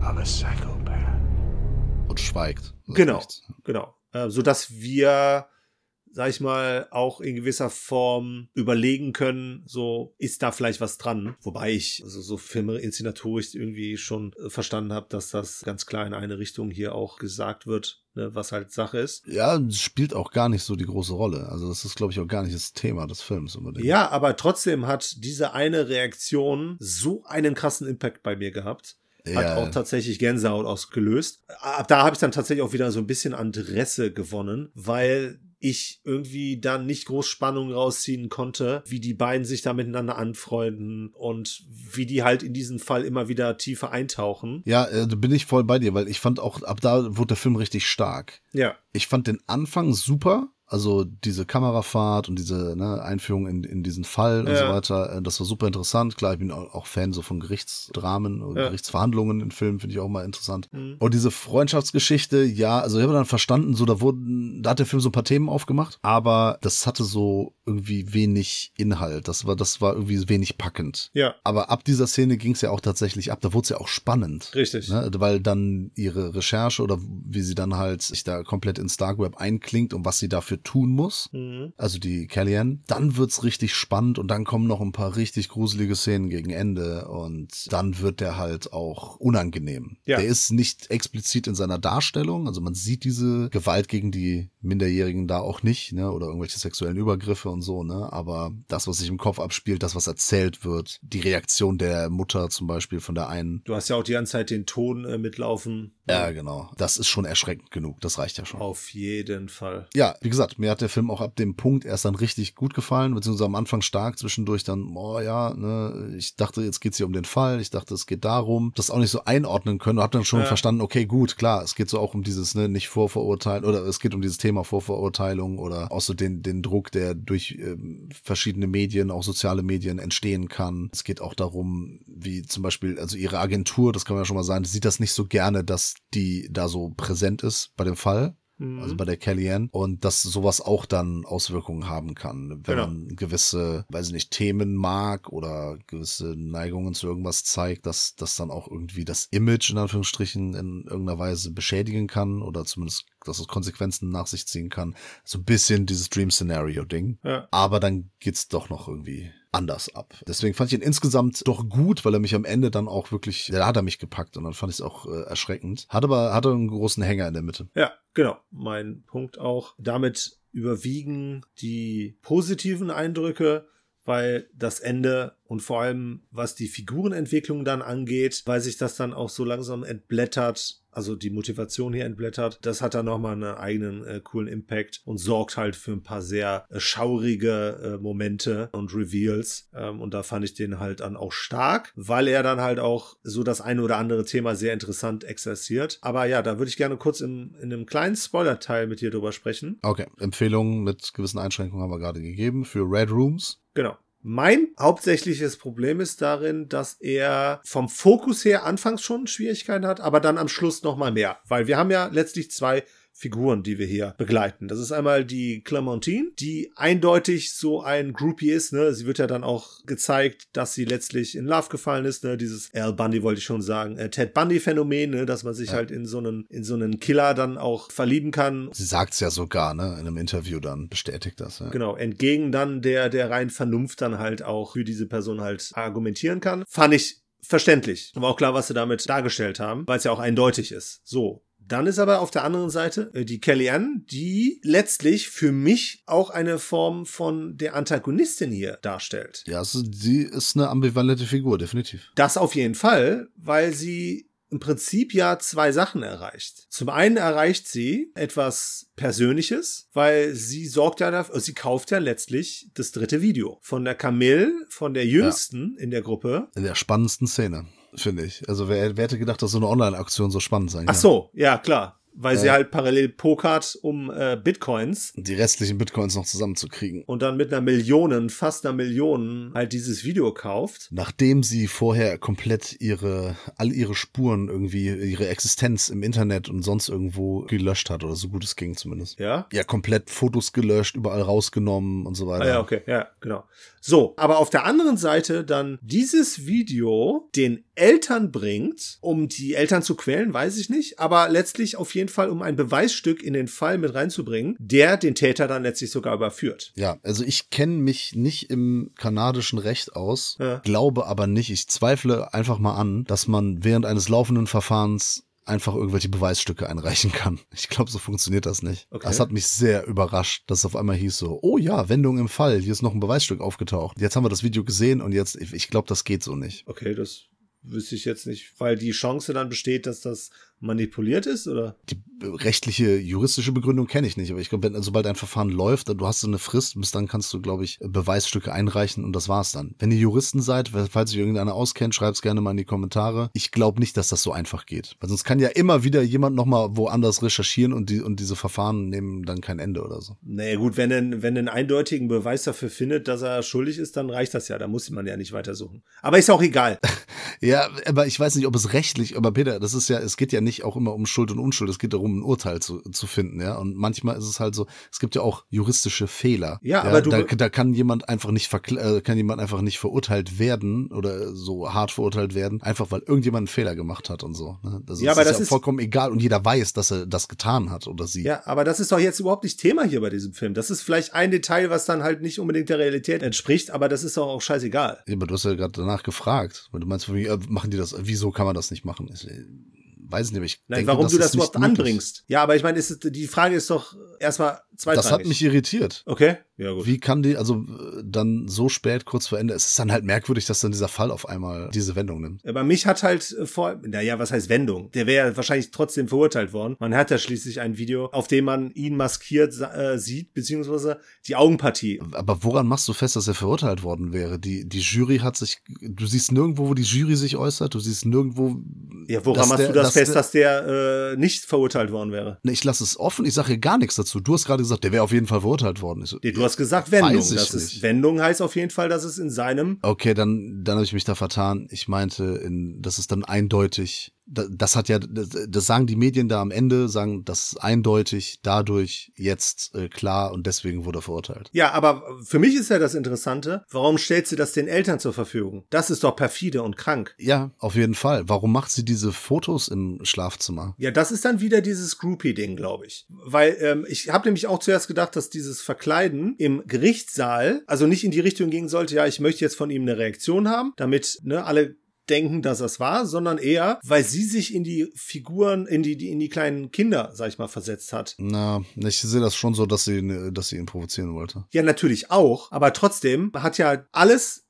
of a psychopath. Und schweigt. Genau, nichts. genau. Äh, so dass wir, sag ich mal, auch in gewisser Form überlegen können, so ist da vielleicht was dran. Wobei ich also so Filme inszenatorisch irgendwie schon äh, verstanden habe, dass das ganz klar in eine Richtung hier auch gesagt wird, ne, was halt Sache ist. Ja, es spielt auch gar nicht so die große Rolle. Also das ist, glaube ich, auch gar nicht das Thema des Films unbedingt. Ja, aber trotzdem hat diese eine Reaktion so einen krassen Impact bei mir gehabt. Hat Ja. auch tatsächlich Gänsehaut ausgelöst. Ab da habe ich dann tatsächlich auch wieder so ein bisschen an Interesse gewonnen, weil ich irgendwie dann nicht groß Spannung rausziehen konnte, wie die beiden sich da miteinander anfreunden und wie die halt in diesen Fall immer wieder tiefer eintauchen. Ja, äh, da bin ich voll bei dir, weil ich fand auch, ab da wurde der Film richtig stark. Ja, Ich fand den Anfang super. Also diese Kamerafahrt und diese ne, Einführung in, in diesen Fall und Ja. so weiter, äh, das war super interessant. Klar, ich bin auch Fan so von Gerichtsdramen oder Ja. Gerichtsverhandlungen in Filmen, finde ich auch mal interessant. Mhm. Und diese Freundschaftsgeschichte, ja, also ich habe dann verstanden, so da wurden, da hat der Film so ein paar Themen aufgemacht, aber das hatte so irgendwie wenig Inhalt. Das war, das war irgendwie wenig packend. ja, Aber ab dieser Szene ging es ja auch tatsächlich ab, da wurde es ja auch spannend. richtig. Ne, weil dann ihre Recherche oder wie sie dann halt sich da komplett ins Dark Web einklingt und was sie da für tun muss. Also die Kellyanne. Dann wird's richtig spannend und dann kommen noch ein paar richtig gruselige Szenen gegen Ende und dann wird der halt auch unangenehm. Ja. Der ist nicht explizit in seiner Darstellung, also man sieht diese Gewalt gegen die Minderjährigen da auch nicht, ne, oder irgendwelche sexuellen Übergriffe und so, ne, aber das, was sich im Kopf abspielt, das, was erzählt wird, die Reaktion der Mutter zum Beispiel von der einen, Du hast ja auch die ganze Zeit den Ton äh, mitlaufen. ja, genau, das ist schon erschreckend genug, das reicht ja schon. Auf jeden Fall. Ja, wie gesagt, mir hat der Film auch ab dem Punkt erst dann richtig gut gefallen, beziehungsweise am Anfang stark, zwischendurch dann, oh ja, ne, ich dachte, jetzt geht's hier um den Fall, ich dachte, es geht darum, das auch nicht so einordnen können, hab dann schon Ja. verstanden, okay, gut, klar, es geht so auch um dieses, ne, nicht Vorverurteilen, oder es geht um dieses Thema Vorverurteilung oder auch so den, den Druck, der durch ähm, verschiedene Medien, auch soziale Medien entstehen kann. Es geht auch darum, wie zum Beispiel, also ihre Agentur, das kann man ja schon mal sagen, sieht das nicht so gerne, dass die da so präsent ist bei dem Fall also bei der Kellyanne und dass sowas auch dann Auswirkungen haben kann, wenn Genau. man gewisse, weiß ich nicht, Themen mag oder gewisse Neigungen zu irgendwas zeigt, dass das dann auch irgendwie das Image in Anführungsstrichen in irgendeiner Weise beschädigen kann oder zumindest, dass es Konsequenzen nach sich ziehen kann. So ein bisschen dieses Dream-Scenario-Ding. Ja. Aber dann geht's doch noch irgendwie anders ab. Deswegen fand ich ihn insgesamt doch gut, weil er mich am Ende dann auch wirklich, da hat er mich gepackt und dann fand ich es auch äh, erschreckend. Hat aber, hatte einen großen Hänger in der Mitte. Ja, genau. Mein Punkt auch. Damit überwiegen die positiven Eindrücke, weil das Ende und vor allem was die Figurenentwicklung dann angeht, weil sich das dann auch so langsam entblättert, also die Motivation hier entblättert, das hat dann nochmal einen eigenen äh, coolen Impact und sorgt halt für ein paar sehr äh, schaurige äh, Momente und Reveals. Ähm, und da fand ich den halt dann auch stark, weil er dann halt auch so das eine oder andere Thema sehr interessant exerziert. Aber ja, da würde ich gerne kurz in, in einem kleinen Spoiler-Teil mit dir drüber sprechen. Okay, Empfehlungen mit gewissen Einschränkungen haben wir gerade gegeben für Red Rooms. Genau. Mein hauptsächliches Problem ist darin, dass er vom Fokus her anfangs schon Schwierigkeiten hat, aber dann am Schluss noch mal mehr, weil wir haben ja letztlich zwei Figuren, die wir hier begleiten. Das ist einmal die Clementine, die eindeutig so ein Groupie ist. Ne? Sie wird ja dann auch gezeigt, dass sie letztlich in Love gefallen ist. Ne? Dieses Al Bundy wollte ich schon sagen, äh, Ted Bundy Phänomen, ne? dass man sich halt in so einen in so einen Killer dann auch verlieben kann. Sie sagt's ja sogar, ne, in einem Interview dann, bestätigt das, ja. Genau, entgegen dann der, der rein Vernunft dann halt auch für diese Person halt argumentieren kann. Fand ich verständlich. War auch klar, was sie damit dargestellt haben, weil es ja auch eindeutig ist. So. Dann ist aber auf der anderen Seite äh, die Kellyanne, die letztlich für mich auch eine Form von der Antagonistin hier darstellt. Ja, also sie ist eine ambivalente Figur, definitiv. Das auf jeden Fall, weil sie im Prinzip ja zwei Sachen erreicht. Zum einen erreicht sie etwas Persönliches, weil sie sorgt ja dafür, sie kauft ja letztlich das dritte Video von der Camille, von der jüngsten in der Gruppe. In der spannendsten Szene, finde ich. Also wer, wer hätte gedacht, dass so eine Online-Aktion so spannend sein kann? Ach so, ja klar, weil sie Ja. halt parallel pokert um äh, Bitcoins Die restlichen Bitcoins noch zusammenzukriegen. und dann mit einer Million, fast einer Million halt dieses Video kauft. Nachdem sie vorher komplett ihre, all ihre Spuren irgendwie, ihre Existenz im Internet und sonst irgendwo gelöscht hat, oder so gut es ging zumindest. Ja, Ja, komplett Fotos gelöscht, überall rausgenommen und so weiter. Ah ja, okay, ja, genau. So, aber auf der anderen Seite dann dieses Video den Eltern bringt, um die Eltern zu quälen, weiß ich nicht, aber letztlich auf jeden Fall, um ein Beweisstück in den Fall mit reinzubringen, der den Täter dann letztlich sogar überführt. Ja, also ich kenne mich nicht im kanadischen Recht aus, Ja. glaube aber nicht, ich zweifle einfach mal an, dass man während eines laufenden Verfahrens einfach irgendwelche Beweisstücke einreichen kann. Ich glaube, so funktioniert das nicht. Okay. Das hat mich sehr überrascht, dass es auf einmal hieß so, oh ja, Wendung im Fall, hier ist noch ein Beweisstück aufgetaucht. Jetzt haben wir das Video gesehen und jetzt, ich glaube, das geht so nicht. Okay, das wüsste ich jetzt nicht, weil die Chance dann besteht, dass das manipuliert ist, oder? Die rechtliche, juristische Begründung kenne ich nicht, aber ich glaube, wenn sobald ein Verfahren läuft, du hast so eine Frist, bis dann kannst du, glaube ich, Beweisstücke einreichen und das war's dann. Wenn ihr Juristen seid, falls sich irgendeiner auskennt, schreibt's gerne mal in die Kommentare. Ich glaube nicht, dass das so einfach geht. Weil sonst kann ja immer wieder jemand nochmal woanders recherchieren und, die, und diese Verfahren nehmen dann kein Ende oder so. Naja gut, wenn er wenn einen eindeutigen Beweis dafür findet, dass er schuldig ist, dann reicht das ja. Da muss man ja nicht weitersuchen. Aber ist auch egal. Ja, aber ich weiß nicht, ob es rechtlich, aber Peter, das ist ja, es geht ja nicht auch immer um Schuld und Unschuld, es geht darum, ein Urteil zu, zu finden, ja. Und manchmal ist es halt so, es gibt ja auch juristische Fehler. Ja, aber du- da, da kann jemand einfach nicht äh, kann jemand einfach nicht verurteilt werden oder so hart verurteilt werden, einfach weil irgendjemand einen Fehler gemacht hat und so. Ne? Also Ja, es aber ist das ja ist- vollkommen egal und jeder weiß, dass er das getan hat oder sie. Ja, aber das ist doch jetzt überhaupt nicht Thema hier bei diesem Film. Das ist vielleicht ein Detail, was dann halt nicht unbedingt der Realität entspricht, aber das ist doch auch scheißegal. Ja, Aber du hast ja gerade danach gefragt, weil du meinst, mir, äh, machen die das, wieso kann man das nicht machen? Ich, weiß nicht, ich Nein, denke, warum du das überhaupt anbringst. Ja, aber ich meine, ist die Frage ist doch erstmal zweitrangig. Das hat mich irritiert. Okay, ja gut. Wie kann die, also äh, dann so spät, kurz vor Ende, es ist dann halt merkwürdig, dass dann dieser Fall auf einmal diese Wendung nimmt. Aber mich hat halt äh, vor, naja, was heißt Wendung? Der wäre ja wahrscheinlich trotzdem verurteilt worden. Man hat ja schließlich ein Video, auf dem man ihn maskiert äh, sieht, beziehungsweise die Augenpartie. Aber woran machst du fest, dass er verurteilt worden wäre? Die, die Jury hat sich, du siehst nirgendwo, wo die Jury sich äußert, du siehst nirgendwo. Ja, woran machst der- du das dass fest, der- dass der äh, nicht verurteilt worden wäre? Ne, ich lasse es offen, ich sage hier gar nichts dazu. Du hast gerade gesagt, der wäre auf jeden Fall verurteilt worden. Ich so, Nee, du hast gesagt Wendung. Das ist. Wendung heißt auf jeden Fall, dass es in seinem Okay, dann, dann habe ich mich da vertan. Ich meinte, in, das ist dann eindeutig. Das, hat ja, das, das sagen die Medien da am Ende, sagen, das ist eindeutig dadurch jetzt äh, klar und deswegen wurde er verurteilt. Ja, aber für mich ist ja das Interessante, warum stellt sie das den Eltern zur Verfügung? Das ist doch perfide und krank. Ja, auf jeden Fall. Warum macht sie diese Fotos im Schlafzimmer? Ja, das ist dann wieder dieses Groupie-Ding, glaube ich. Weil ähm, ich habe nämlich auch zuerst gedacht, dass dieses Verkleiden im Gerichtssaal also nicht in die Richtung gehen sollte, ja, ich möchte jetzt von ihm eine Reaktion haben, damit ne, alle denken, dass das war, sondern eher, weil sie sich in die Figuren, in die, die in die kleinen Kinder, sag ich mal, versetzt hat. Na, ich sehe das schon so, dass sie, dass sie ihn provozieren wollte. Ja, natürlich auch, aber trotzdem hat ja alles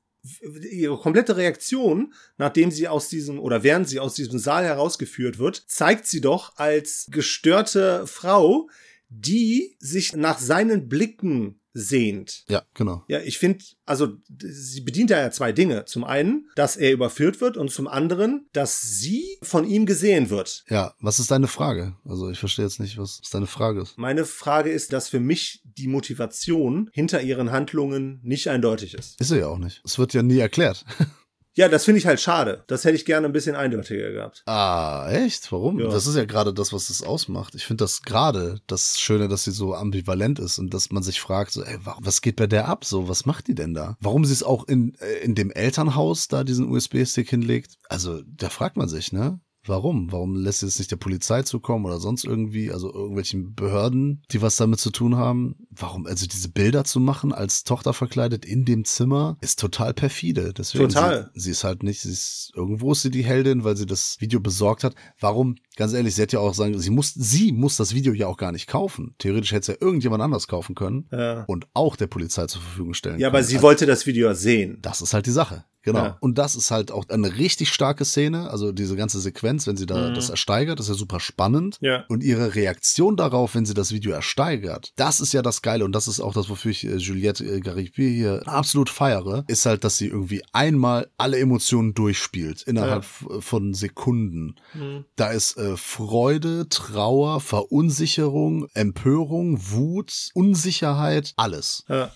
ihre komplette Reaktion, nachdem sie aus diesem oder während sie aus diesem Saal herausgeführt wird, zeigt sie doch als gestörte Frau, die sich nach seinen Blicken sehnt. Ja, genau. Ja, ich finde, also sie bedient da ja zwei Dinge. Zum einen, dass er überführt wird und zum anderen, dass sie von ihm gesehen wird. Ja, was ist deine Frage? Also ich verstehe jetzt nicht, was, deine Frage ist. Meine Frage ist, dass für mich die Motivation hinter ihren Handlungen nicht eindeutig ist. Ist er ja auch nicht. Es wird ja nie erklärt. Ja, das finde ich halt schade. Das hätte ich gerne ein bisschen eindeutiger gehabt. Ah, echt? Warum? Ja. Das ist ja gerade das, was das ausmacht. Ich finde das gerade das Schöne, dass sie so ambivalent ist und dass man sich fragt, so, ey, was geht bei der ab? So, was macht die denn da? Warum sie es auch in, äh, in dem Elternhaus da diesen USB-Stick hinlegt? Also, da fragt man sich, ne? Warum? Warum lässt sie es nicht der Polizei zukommen oder sonst irgendwie, also irgendwelchen Behörden, die was damit zu tun haben? Warum, also diese Bilder zu machen als Tochter verkleidet in dem Zimmer, ist total perfide. Deswegen Total. Sie, sie ist halt nicht, sie ist, irgendwo ist sie die Heldin, weil sie das Video besorgt hat. Warum? Ganz ehrlich, sie hätte ja auch sagen, sie muss, sie muss das Video ja auch gar nicht kaufen. Theoretisch hätte es ja irgendjemand anders kaufen können Ja, und auch der Polizei zur Verfügung stellen ja können. aber sie Also, wollte das Video sehen. das ist halt die Sache. Genau. Ja. Und das ist halt auch eine richtig starke Szene. Also diese ganze Sequenz, wenn sie da das ersteigert, ist ja super spannend. Mhm. Ja. Und ihre Reaktion darauf, wenn sie das Video ersteigert, das ist ja das Geile. Und das ist auch das, wofür ich äh, Juliette äh, Garibier hier absolut feiere, ist halt, dass sie irgendwie einmal alle Emotionen durchspielt innerhalb f- von Sekunden. Mhm. Da ist äh, Freude, Trauer, Verunsicherung, Empörung, Wut, Unsicherheit, alles Ja.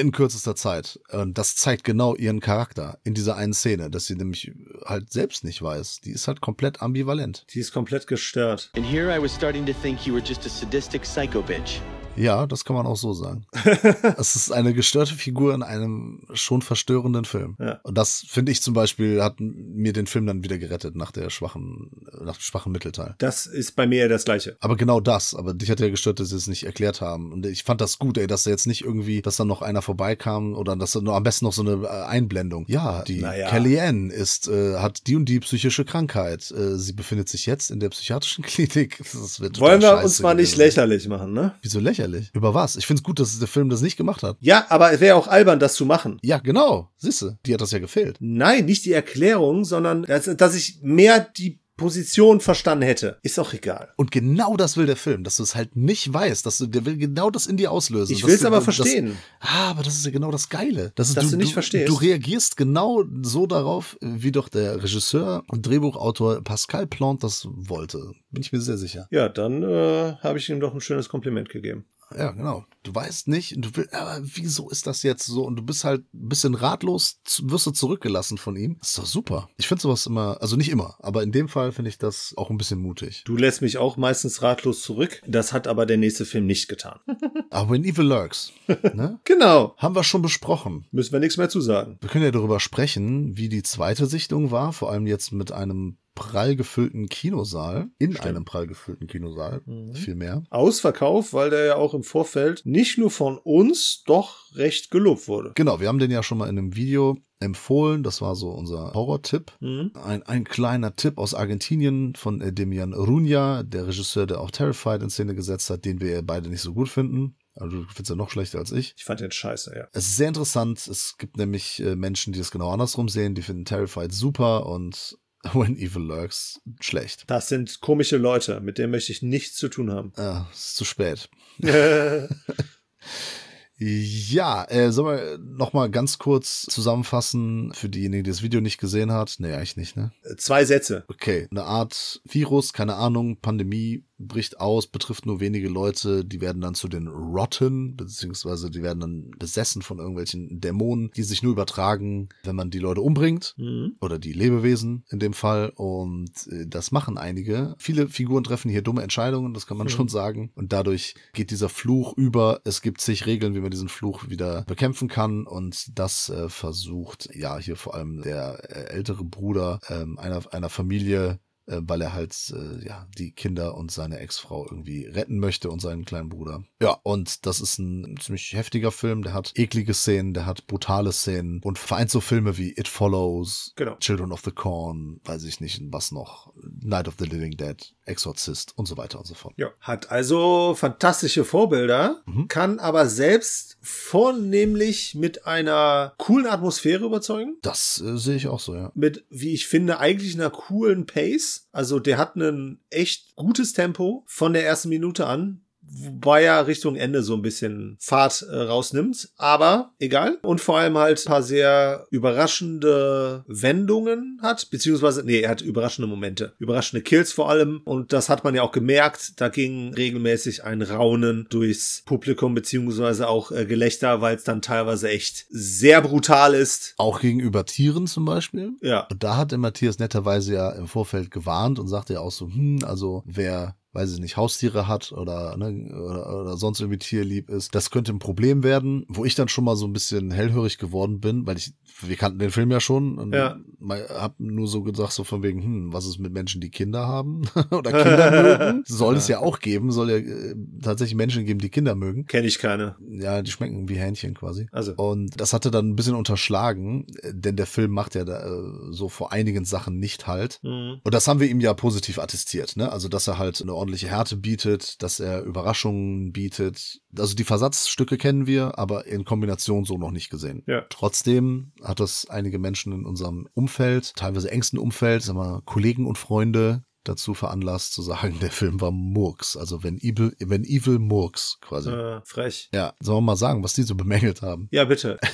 In kürzester Zeit. Und das zeigt genau ihren Charakter in dieser einen Szene, dass sie nämlich halt selbst nicht weiß. Die ist halt komplett ambivalent. Die ist komplett gestört. And here I was starting to think you were just a sadistic psycho bitch. Ja, das kann man auch so sagen. es ist eine gestörte Figur in einem schon verstörenden Film. Ja. Und das finde ich zum Beispiel hat mir den Film dann wieder gerettet nach der schwachen, nach dem schwachen Mittelteil. Das ist bei mir das Gleiche. Aber genau das, aber dich hat ja gestört, dass sie es nicht erklärt haben. Und ich fand das gut, ey, dass da jetzt nicht irgendwie, dass dann noch einer vorbeikam oder dass da nur am besten noch so eine äh, Einblendung. Ja, die Naja. Kellyanne ist, äh, hat die und die psychische Krankheit. Äh, sie befindet sich jetzt in der psychiatrischen Klinik. Das wird Wollen wir uns mal nicht lächerlich machen, ne? Wieso lächerlich? Über was? Ich find's gut, dass der Film das nicht gemacht hat. Ja, aber es wäre auch albern, das zu machen. Ja, genau. Siehste, die hat das ja gefehlt. Nein, nicht die Erklärung, sondern dass, dass ich mehr die Position verstanden hätte. Ist auch egal. Und genau das will der Film, dass du es halt nicht weißt, dass du, der will genau das in dir auslösen. Ich Dass will's du- aber das- verstehen. Ah, aber das ist ja genau das Geile. Das ist, Dass du nicht verstehst. Du reagierst genau so darauf, wie doch der Regisseur und Drehbuchautor Pascal Plant das wollte. Bin ich mir sehr sicher. Ja, dann äh, habe ich ihm doch ein schönes Kompliment gegeben. Ja, genau. Du weißt nicht, du willst, aber wieso ist das jetzt so? Und du bist halt ein bisschen ratlos, wirst du zurückgelassen von ihm. Das ist doch super. Ich finde sowas immer, also nicht immer, aber in dem Fall finde ich das auch ein bisschen mutig. Du lässt mich auch meistens ratlos zurück. Das hat aber der nächste Film nicht getan. Aber When Evil Lurks, ne? genau. Haben wir schon besprochen. Müssen wir nichts mehr zu sagen. Wir können ja darüber sprechen, wie die zweite Sichtung war, vor allem jetzt mit einem prall gefüllten Kinosaal, in einem prall gefüllten Kinosaal, viel mehr. Ausverkauf, weil der ja auch im Vorfeld nicht nur von uns doch recht gelobt wurde. Genau, wir haben den ja schon mal in einem Video empfohlen. Das war so unser Horror-Tipp. Mhm. Ein, ein kleiner Tipp aus Argentinien von äh, Demian Runja, der Regisseur, der auch Terrified in Szene gesetzt hat, den wir beide nicht so gut finden. Also du findest ja noch schlechter als ich. Ich fand den scheiße, ja. Es ist sehr interessant. Es gibt nämlich äh, Menschen, die das genau andersrum sehen. Die finden Terrified super und When Evil Lurks schlecht. Das sind komische Leute, mit denen möchte ich nichts zu tun haben. Es ist zu spät. Ja, äh, sollen wir noch mal ganz kurz zusammenfassen für diejenigen, die das Video nicht gesehen hat? Nee, eigentlich nicht, ne? Zwei Sätze. Okay, eine Art Virus, keine Ahnung, Pandemie bricht aus, betrifft nur wenige Leute, die werden dann zu den Rotten, beziehungsweise die werden dann besessen von irgendwelchen Dämonen, die sich nur übertragen, wenn man die Leute umbringt. Mhm. Oder die Lebewesen in dem Fall. Und äh, das machen einige. Viele Figuren treffen hier dumme Entscheidungen, das kann man schon sagen. Und dadurch geht dieser Fluch über. Es gibt zig Regeln, wie man diesen Fluch wieder bekämpfen kann. Und das äh, versucht, ja, hier vor allem der äh, ältere Bruder ähm, einer, einer Familie, äh, weil er halt äh, ja die Kinder und seine Ex-Frau irgendwie retten möchte und seinen kleinen Bruder. Ja, und das ist ein ziemlich heftiger Film, der hat eklige Szenen, der hat brutale Szenen und vereint so Filme wie It Follows, Genau. Children of the Corn, weiß ich nicht, was noch, Night of the Living Dead, Exorcist und so weiter und so fort. Ja. Hat also fantastische Vorbilder, Mhm. kann aber selbst vornehmlich mit einer coolen Atmosphäre überzeugen. Das äh, sehe ich auch so, ja. Mit, wie ich finde, eigentlich einer coolen Pace. Also der hat ein echt gutes Tempo von der ersten Minute an. Wobei er Richtung Ende so ein bisschen Fahrt äh, rausnimmt. Aber egal. Und vor allem halt ein paar sehr überraschende Wendungen hat. Beziehungsweise, nee, er hat überraschende Momente. Überraschende Kills vor allem. Und das hat man ja auch gemerkt. Da ging regelmäßig ein Raunen durchs Publikum. Beziehungsweise auch äh, Gelächter, weil es dann teilweise echt sehr brutal ist. Auch gegenüber Tieren zum Beispiel. Ja. Und da hat der Matthias netterweise ja im Vorfeld gewarnt und sagte ja auch so, hm, also wer weiß ich nicht, Haustiere hat oder, ne, oder, oder sonst irgendwie tierlieb ist, das könnte ein Problem werden, wo ich dann schon mal so ein bisschen hellhörig geworden bin, weil ich, wir kannten den Film ja schon und Ja. hab nur so gesagt, so von wegen, hm, was ist mit Menschen, die Kinder haben oder Kinder mögen? Soll es ja auch geben, soll ja äh, tatsächlich Menschen geben, die Kinder mögen. Kenne ich keine. Ja, die schmecken wie Hähnchen quasi. Also. Und das hatte dann ein bisschen unterschlagen, denn der Film macht ja da, äh, so vor einigen Sachen nicht halt. Mhm. Und das haben wir ihm ja positiv attestiert, ne? Also, dass er halt eine ordentliche Härte bietet, dass er Überraschungen bietet. Also die Versatzstücke kennen wir, aber in Kombination so noch nicht gesehen. Ja. Trotzdem hat das einige Menschen in unserem Umfeld, teilweise engsten Umfeld, sagen wir, Kollegen und Freunde dazu veranlasst zu sagen, der Film war Murks. Also wenn Evil, wenn Evil Murks quasi. Äh, frech. Ja, sollen wir mal sagen, was die so bemängelt haben? Ja, bitte.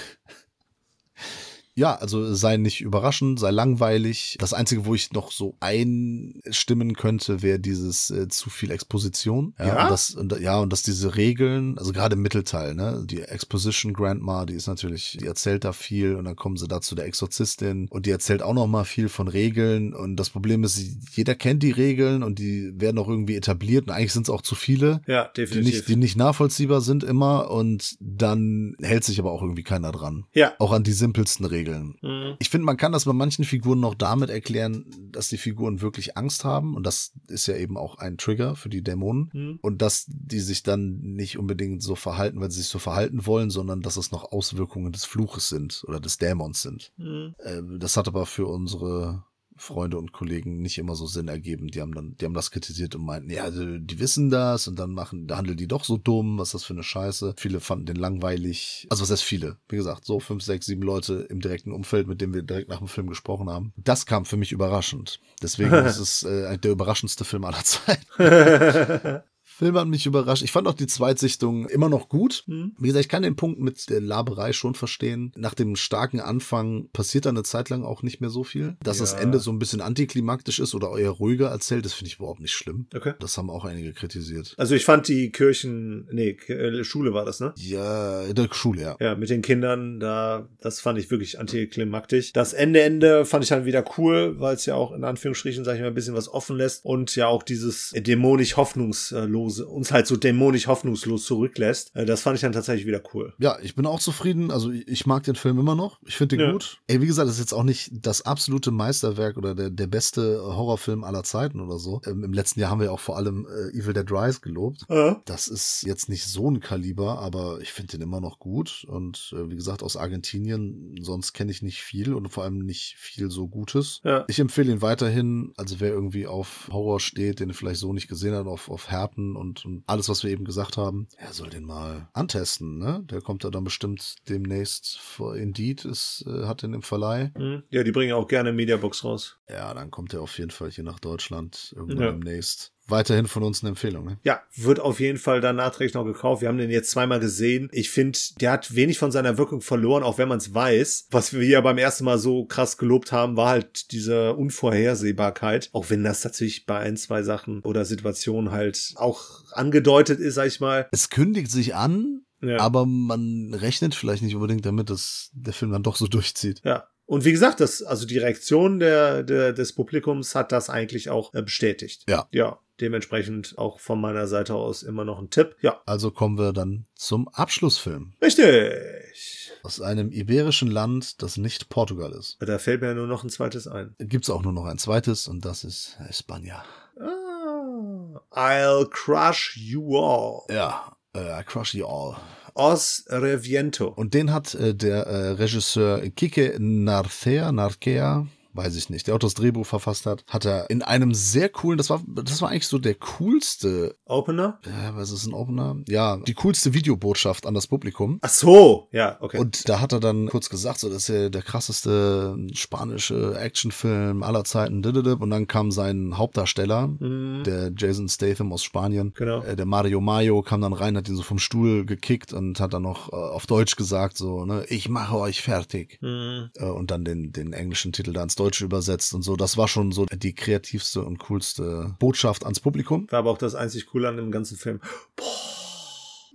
Ja, also sei nicht überraschend, sei langweilig. Das Einzige, wo ich noch so einstimmen könnte, wäre dieses äh, zu viel Exposition. Ja? Und das, und, ja, und dass diese Regeln, also gerade im Mittelteil, ne, die Exposition Grandma, die ist natürlich, die erzählt da viel und dann kommen sie da zu der Exorzistin und die erzählt auch noch mal viel von Regeln und das Problem ist, jeder kennt die Regeln und die werden auch irgendwie etabliert und eigentlich sind es auch zu viele. Ja, Die definitiv. nicht, die nicht nachvollziehbar sind immer und dann hält sich aber auch irgendwie keiner dran. ja. Auch an die simpelsten Regeln. Mhm. Ich finde, man kann das bei manchen Figuren noch damit erklären, dass die Figuren wirklich Angst haben. Und das ist ja eben auch ein Trigger für die Dämonen. Mhm. Und dass die sich dann nicht unbedingt so verhalten, weil sie sich so verhalten wollen, sondern dass es noch Auswirkungen des Fluches sind oder des Dämons sind. Mhm. Ähm, das hat aber für unsere Freunde und Kollegen nicht immer so Sinn ergeben. Die haben dann, die haben das kritisiert und meinten, ja, also, die wissen das und dann machen, da handeln die doch so dumm, was ist das für eine Scheiße. Viele fanden den langweilig. Also was heißt viele? Wie gesagt, so fünf, sechs, sieben Leute im direkten Umfeld, mit denen wir direkt nach dem Film gesprochen haben. Das kam für mich überraschend. Deswegen ist es äh, der überraschendste Film aller Zeiten. Film hat mich überrascht. Ich fand auch die Zweitsichtung immer noch gut. Wie gesagt, ich kann den Punkt mit der Laberei schon verstehen. Nach dem starken Anfang passiert da eine Zeit lang auch nicht mehr so viel. Dass das Ja. Ende so ein bisschen antiklimaktisch ist oder eher ruhiger erzählt, das finde ich überhaupt nicht schlimm. Okay. Das haben auch einige kritisiert. Also ich fand die Kirchen, nee, äh, Schule war das, ne? Ja, in der Schule, ja. Ja, mit den Kindern, da, das fand ich wirklich antiklimaktisch. Das Ende, Ende fand ich dann wieder cool, weil es ja auch in Anführungsstrichen, sag ich mal, ein bisschen was offen lässt und ja auch dieses dämonisch hoffnungslose, uns halt so dämonisch hoffnungslos zurücklässt. Äh, Das fand ich dann tatsächlich wieder cool. Ja, ich bin auch zufrieden. Also ich ich mag den Film immer noch. Ich finde den Ja. gut. Ey, wie gesagt, das ist jetzt auch nicht das absolute Meisterwerk oder der, der beste Horrorfilm aller Zeiten oder so. Ähm, Im letzten Jahr haben wir auch vor allem äh, Evil Dead Rise gelobt. Ja. Das ist jetzt nicht so ein Kaliber, aber ich finde den immer noch gut. Und äh, wie gesagt, aus Argentinien, sonst kenne ich nicht viel und vor allem nicht viel so Gutes. Ja. Ich empfehle ihn weiterhin. Also wer irgendwie auf Horror steht, den er vielleicht so nicht gesehen hat, auf, auf Härten und, und alles, was wir eben gesagt haben, er soll den mal antesten. Ne? Der kommt da dann bestimmt demnächst vor Indeed, ist, äh, hat den im Verleih. Hm. Ja, die bringen auch gerne Mediabox raus. Ja, dann kommt er auf jeden Fall hier nach Deutschland irgendwann Ja. demnächst. Weiterhin von uns eine Empfehlung. Ne? Ja, wird auf jeden Fall dann nachträglich noch gekauft. Wir haben den jetzt zweimal gesehen. Ich finde, der hat wenig von seiner Wirkung verloren, auch wenn man es weiß. Was wir ja beim ersten Mal so krass gelobt haben, war halt diese Unvorhersehbarkeit. Auch wenn das natürlich bei ein, zwei Sachen oder Situationen halt auch angedeutet ist, sag ich mal. Es kündigt sich an, Ja. aber man rechnet vielleicht nicht unbedingt damit, dass der Film dann doch so durchzieht. Ja. Und wie gesagt, das, also die Reaktion der, der, des Publikums hat das eigentlich auch äh, bestätigt. Ja. Ja. Dementsprechend auch von meiner Seite aus immer noch ein Tipp. Ja. Also kommen wir dann zum Abschlussfilm. Richtig. Aus einem iberischen Land, das nicht Portugal ist. Da fällt mir ja nur noch ein zweites ein. Gibt's auch nur noch ein zweites und das ist Espanja. Ah, I'll crush you all. Ja, äh, I Crush You All. Os Reviento. Und den hat äh, der äh, Regisseur Kike Narcea, Narcea, weiß ich nicht, der auch das Drehbuch verfasst hat, hat er in einem sehr coolen, das war, das war eigentlich so der coolste, Opener? äh, was ist ein Opener? Ja, die coolste Videobotschaft an das Publikum. Ach so. Ja, okay. Und da hat er dann kurz gesagt, so, das ist ja der krasseste spanische Actionfilm aller Zeiten. Und dann kam sein Hauptdarsteller, Mhm. der Jason Statham aus Spanien. Genau. Äh, Der Mario Mayo kam dann rein, hat ihn so vom Stuhl gekickt und hat dann noch äh, auf Deutsch gesagt, so, ne, ich mache euch fertig. Mhm. Äh, Und dann den, den englischen Titel da ins Deutsche übersetzt und so. Das war schon so die kreativste und coolste Botschaft ans Publikum. War aber auch das einzig Coole an dem ganzen Film.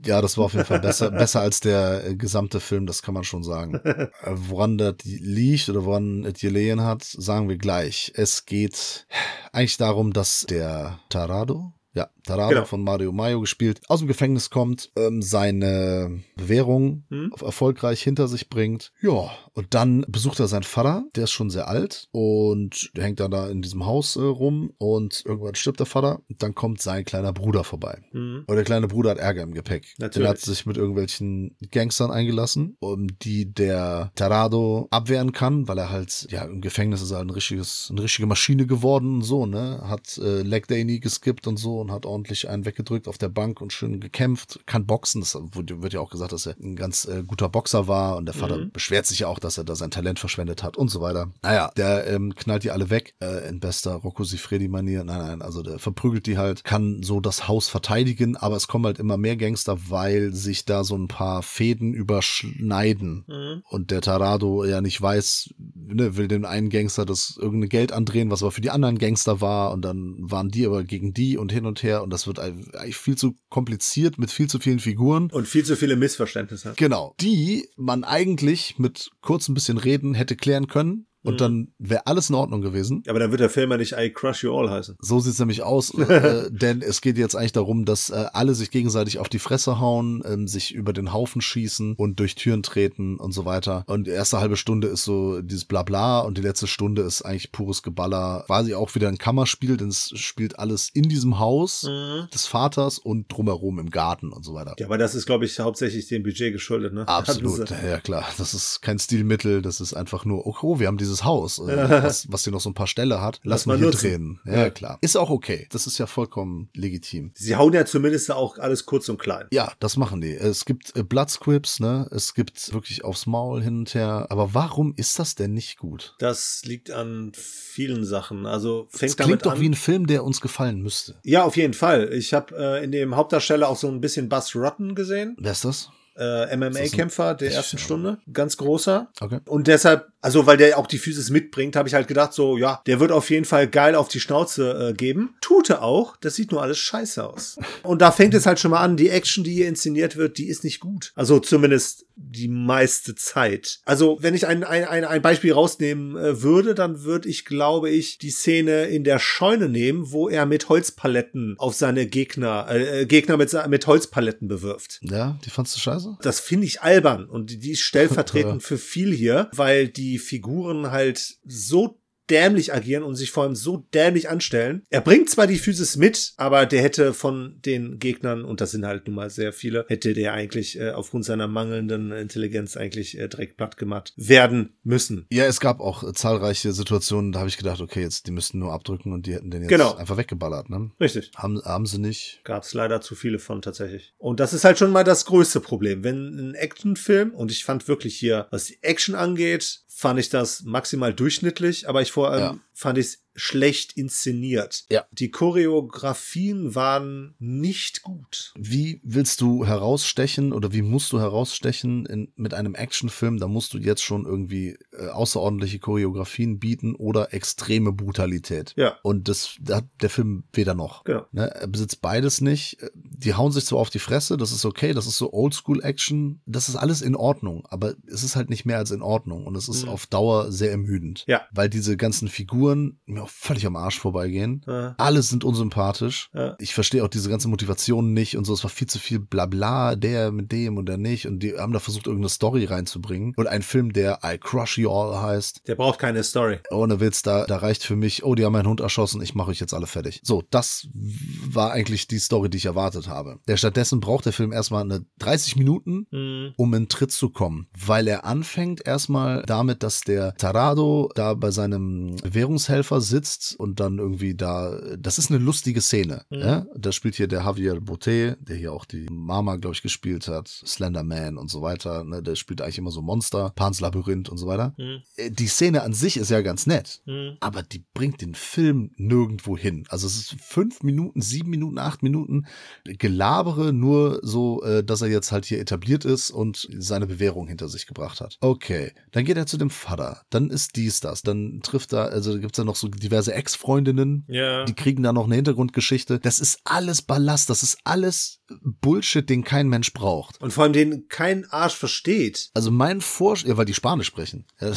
Ja, das war auf jeden Fall besser, besser als der äh, gesamte Film, das kann man schon sagen. Äh, woran das liegt oder woran es gelegen hat, sagen wir gleich. Es geht eigentlich darum, dass der Tarado, ja, Tarado Genau. von Mario Mayo gespielt, aus dem Gefängnis kommt, ähm, seine Bewährung Hm? erfolgreich hinter sich bringt. Ja, und dann besucht er seinen Vater, der ist schon sehr alt und hängt dann da in diesem Haus äh, rum und irgendwann stirbt der Vater. Und dann kommt sein kleiner Bruder vorbei. Mhm. Und der kleine Bruder hat Ärger im Gepäck. Natürlich. Der hat sich mit irgendwelchen Gangstern eingelassen, um die der Tarado abwehren kann, weil er halt, ja, im Gefängnis ist er halt ein richtiges, eine richtige Maschine geworden und so, ne? Hat äh, Leg Day nie geskippt und so und hat ordentlich einen weggedrückt auf der Bank und schön gekämpft, kann boxen. Das wird ja auch gesagt, dass er ein ganz äh, guter Boxer war und der Vater Mhm. beschwert sich ja auch, dass er da sein Talent verschwendet hat und so weiter. Naja, der ähm, knallt die alle weg äh, in bester Rocco Sifredi-Manier. Nein, nein, also der verprügelt die halt, kann so das Haus verteidigen, aber es kommen halt immer mehr Gangster, weil sich da so ein paar Fäden überschneiden. Mhm. Und der Tarado ja nicht weiß, ne, will den einen Gangster das irgendein Geld andrehen, was aber für die anderen Gangster war. Und dann waren die aber gegen die und hin und her. Und das wird eigentlich viel zu kompliziert mit viel zu vielen Figuren. Und viel zu viele Missverständnisse. Genau. Die man eigentlich mit kurz ein bisschen Reden hätte klären können. Und dann wäre alles in Ordnung gewesen. Aber dann wird der Film ja nicht I Crush You All heißen. So sieht's nämlich aus, äh, denn es geht jetzt eigentlich darum, dass äh, alle sich gegenseitig auf die Fresse hauen, ähm, sich über den Haufen schießen und durch Türen treten und so weiter. Und die erste halbe Stunde ist so dieses Blabla und die letzte Stunde ist eigentlich pures Geballer. Quasi auch wieder ein Kammerspiel, denn es spielt alles in diesem Haus des Vaters und drumherum im Garten und so weiter. Ja, aber das ist, glaube ich, hauptsächlich dem Budget geschuldet, ne? Absolut, sie- ja klar. Das ist kein Stilmittel, das ist einfach nur, oh, oh wir haben dieses dieses Haus, äh, was, was hier noch so ein paar Ställe hat, lass, mal hier nutzen. drehen. Ja, klar. Ist auch okay. Das ist ja vollkommen legitim. Sie hauen ja zumindest auch alles kurz und klein. Ja, das machen die. Es gibt äh, Bloodscripts, ne? Es gibt wirklich aufs Maul hin und her. Aber warum ist das denn nicht gut? Das liegt an vielen Sachen. Also fängt Es damit klingt doch an. wie ein Film, der uns gefallen müsste. ja, auf jeden Fall. Ich habe äh, in dem Hauptdarsteller auch so ein bisschen Buzz Rutten gesehen. Wer ist das? Äh, MMA-Kämpfer der ersten Stunde. Ganz großer. Okay. Und deshalb, also weil der auch die Physis mitbringt, habe ich halt gedacht, so, ja, der wird auf jeden Fall geil auf die Schnauze äh, geben. Tut er auch. Das sieht nur alles scheiße aus. Und da fängt es halt schon mal an, die Action, die hier inszeniert wird, die ist nicht gut. Also zumindest die meiste Zeit. Also wenn ich ein, ein, ein, ein Beispiel rausnehmen äh, würde, dann würde ich, glaube ich, die Szene in der Scheune nehmen, wo er mit Holzpaletten auf seine Gegner, äh, äh, Gegner mit, mit Holzpaletten bewirft. Ja, die fandst du scheiße? Das finde ich albern und die- die ist stellvertretend für viel hier, weil die Figuren halt so dämlich agieren und sich vor allem so dämlich anstellen. Er bringt zwar die Physis mit, aber der hätte von den Gegnern, und das sind halt nun mal sehr viele, hätte der eigentlich äh, aufgrund seiner mangelnden Intelligenz eigentlich äh, direkt platt gemacht werden müssen. Ja, es gab auch äh, zahlreiche Situationen, da habe ich gedacht, okay, jetzt die müssten nur abdrücken und die hätten den jetzt Genau. einfach weggeballert, ne? Richtig. Haben, haben sie nicht. Gab es leider zu viele von tatsächlich. Und das ist halt schon mal das größte Problem. Wenn ein Actionfilm, und ich fand wirklich hier, was die Action angeht, fand ich das maximal durchschnittlich, aber ich vor allem Ja. fand ich es schlecht inszeniert. Ja. Die Choreografien waren nicht gut. Wie willst du herausstechen oder wie musst du herausstechen in, mit einem Actionfilm? Da musst du jetzt schon irgendwie äh, außerordentliche Choreografien bieten oder extreme Brutalität. Ja. Und das da hat der Film weder noch. Genau. Ne, er besitzt beides nicht. Die hauen sich zwar auf die Fresse, das ist okay, das ist so Oldschool-Action, das ist alles in Ordnung, aber es ist halt nicht mehr als in Ordnung und es ist Mhm. auf Dauer sehr ermüdend. Ja. Weil diese ganzen Figuren mir auch völlig am Arsch vorbeigehen. Ja. Alle sind unsympathisch. Ja. Ich verstehe auch diese ganze Motivation nicht und so. Es war viel zu viel Blabla, der mit dem und der nicht. Und die haben da versucht, irgendeine Story reinzubringen. Und ein Film, der I Crush You All heißt. Der braucht keine Story. Ohne Witz, da, da reicht für mich, oh, die haben meinen Hund erschossen, ich mache euch jetzt alle fertig. So, das war eigentlich die Story, die ich erwartet habe. Der stattdessen braucht der Film erstmal eine 30 Minuten, Mhm. um in Tritt zu kommen, weil er anfängt erstmal damit, dass der Tarado da bei seinem Währungshelfer sitzt und dann irgendwie da, das ist eine lustige Szene. Mhm. Ja? Da spielt hier der Javier Botet, der hier auch die Mama, glaube ich, gespielt hat, Slender Man und so weiter. Ne? Der spielt eigentlich immer so Monster, Pans Labyrinth und so weiter. Mhm. Äh, Die Szene an sich ist ja ganz nett, Mhm. aber die bringt den Film nirgendwo hin. Also es ist fünf Minuten, sieben Minuten, acht Minuten Gelabere, nur so, äh, dass er jetzt halt hier etabliert ist und seine Bewährung hinter sich gebracht hat. Okay, dann geht er zu dem Vater, dann ist dies das, dann trifft er, also gibt's da noch so diverse Ex-Freundinnen, Ja. die kriegen da noch eine Hintergrundgeschichte. Das ist alles Ballast, das ist alles Bullshit, den kein Mensch braucht. Und vor allem den kein Arsch versteht. Also mein Vorschlag, ja, weil die Spanisch sprechen.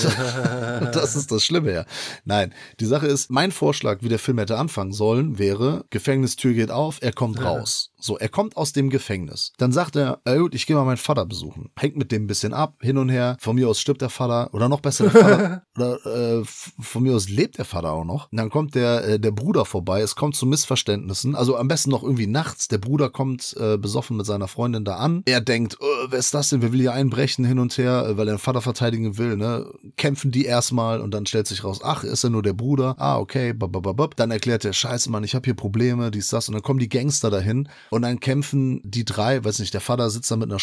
Das, ist das Schlimme, ja. Nein, die Sache ist, mein Vorschlag, wie der Film hätte anfangen sollen, wäre, Gefängnistür geht auf, er kommt raus. So, er kommt aus dem Gefängnis. Dann sagt er, "Ah, gut, ich gehe mal meinen Vater besuchen. Hängt mit dem ein bisschen ab, hin und her. Von mir aus stirbt der Vater oder noch besser der Vater. oder äh, von mir aus lebt der Vater auch noch. Und dann kommt der, äh, der Bruder vorbei, es kommt zu Missverständnissen. Also am besten noch irgendwie nachts. Der Bruder kommt äh, besoffen mit seiner Freundin da an. Er denkt, äh, wer ist das denn? Wer will hier einbrechen hin und her, äh, weil er den Vater verteidigen will, ne? Kämpfen die erstmal und dann stellt sich raus, ach, ist er nur der Bruder? Ah, okay, babababab. Dann erklärt er, scheiße, Mann, ich habe hier Probleme, dies, das. Und dann kommen die Gangster dahin und dann kämpfen die drei, weiß nicht, der Vater sitzt da mit einer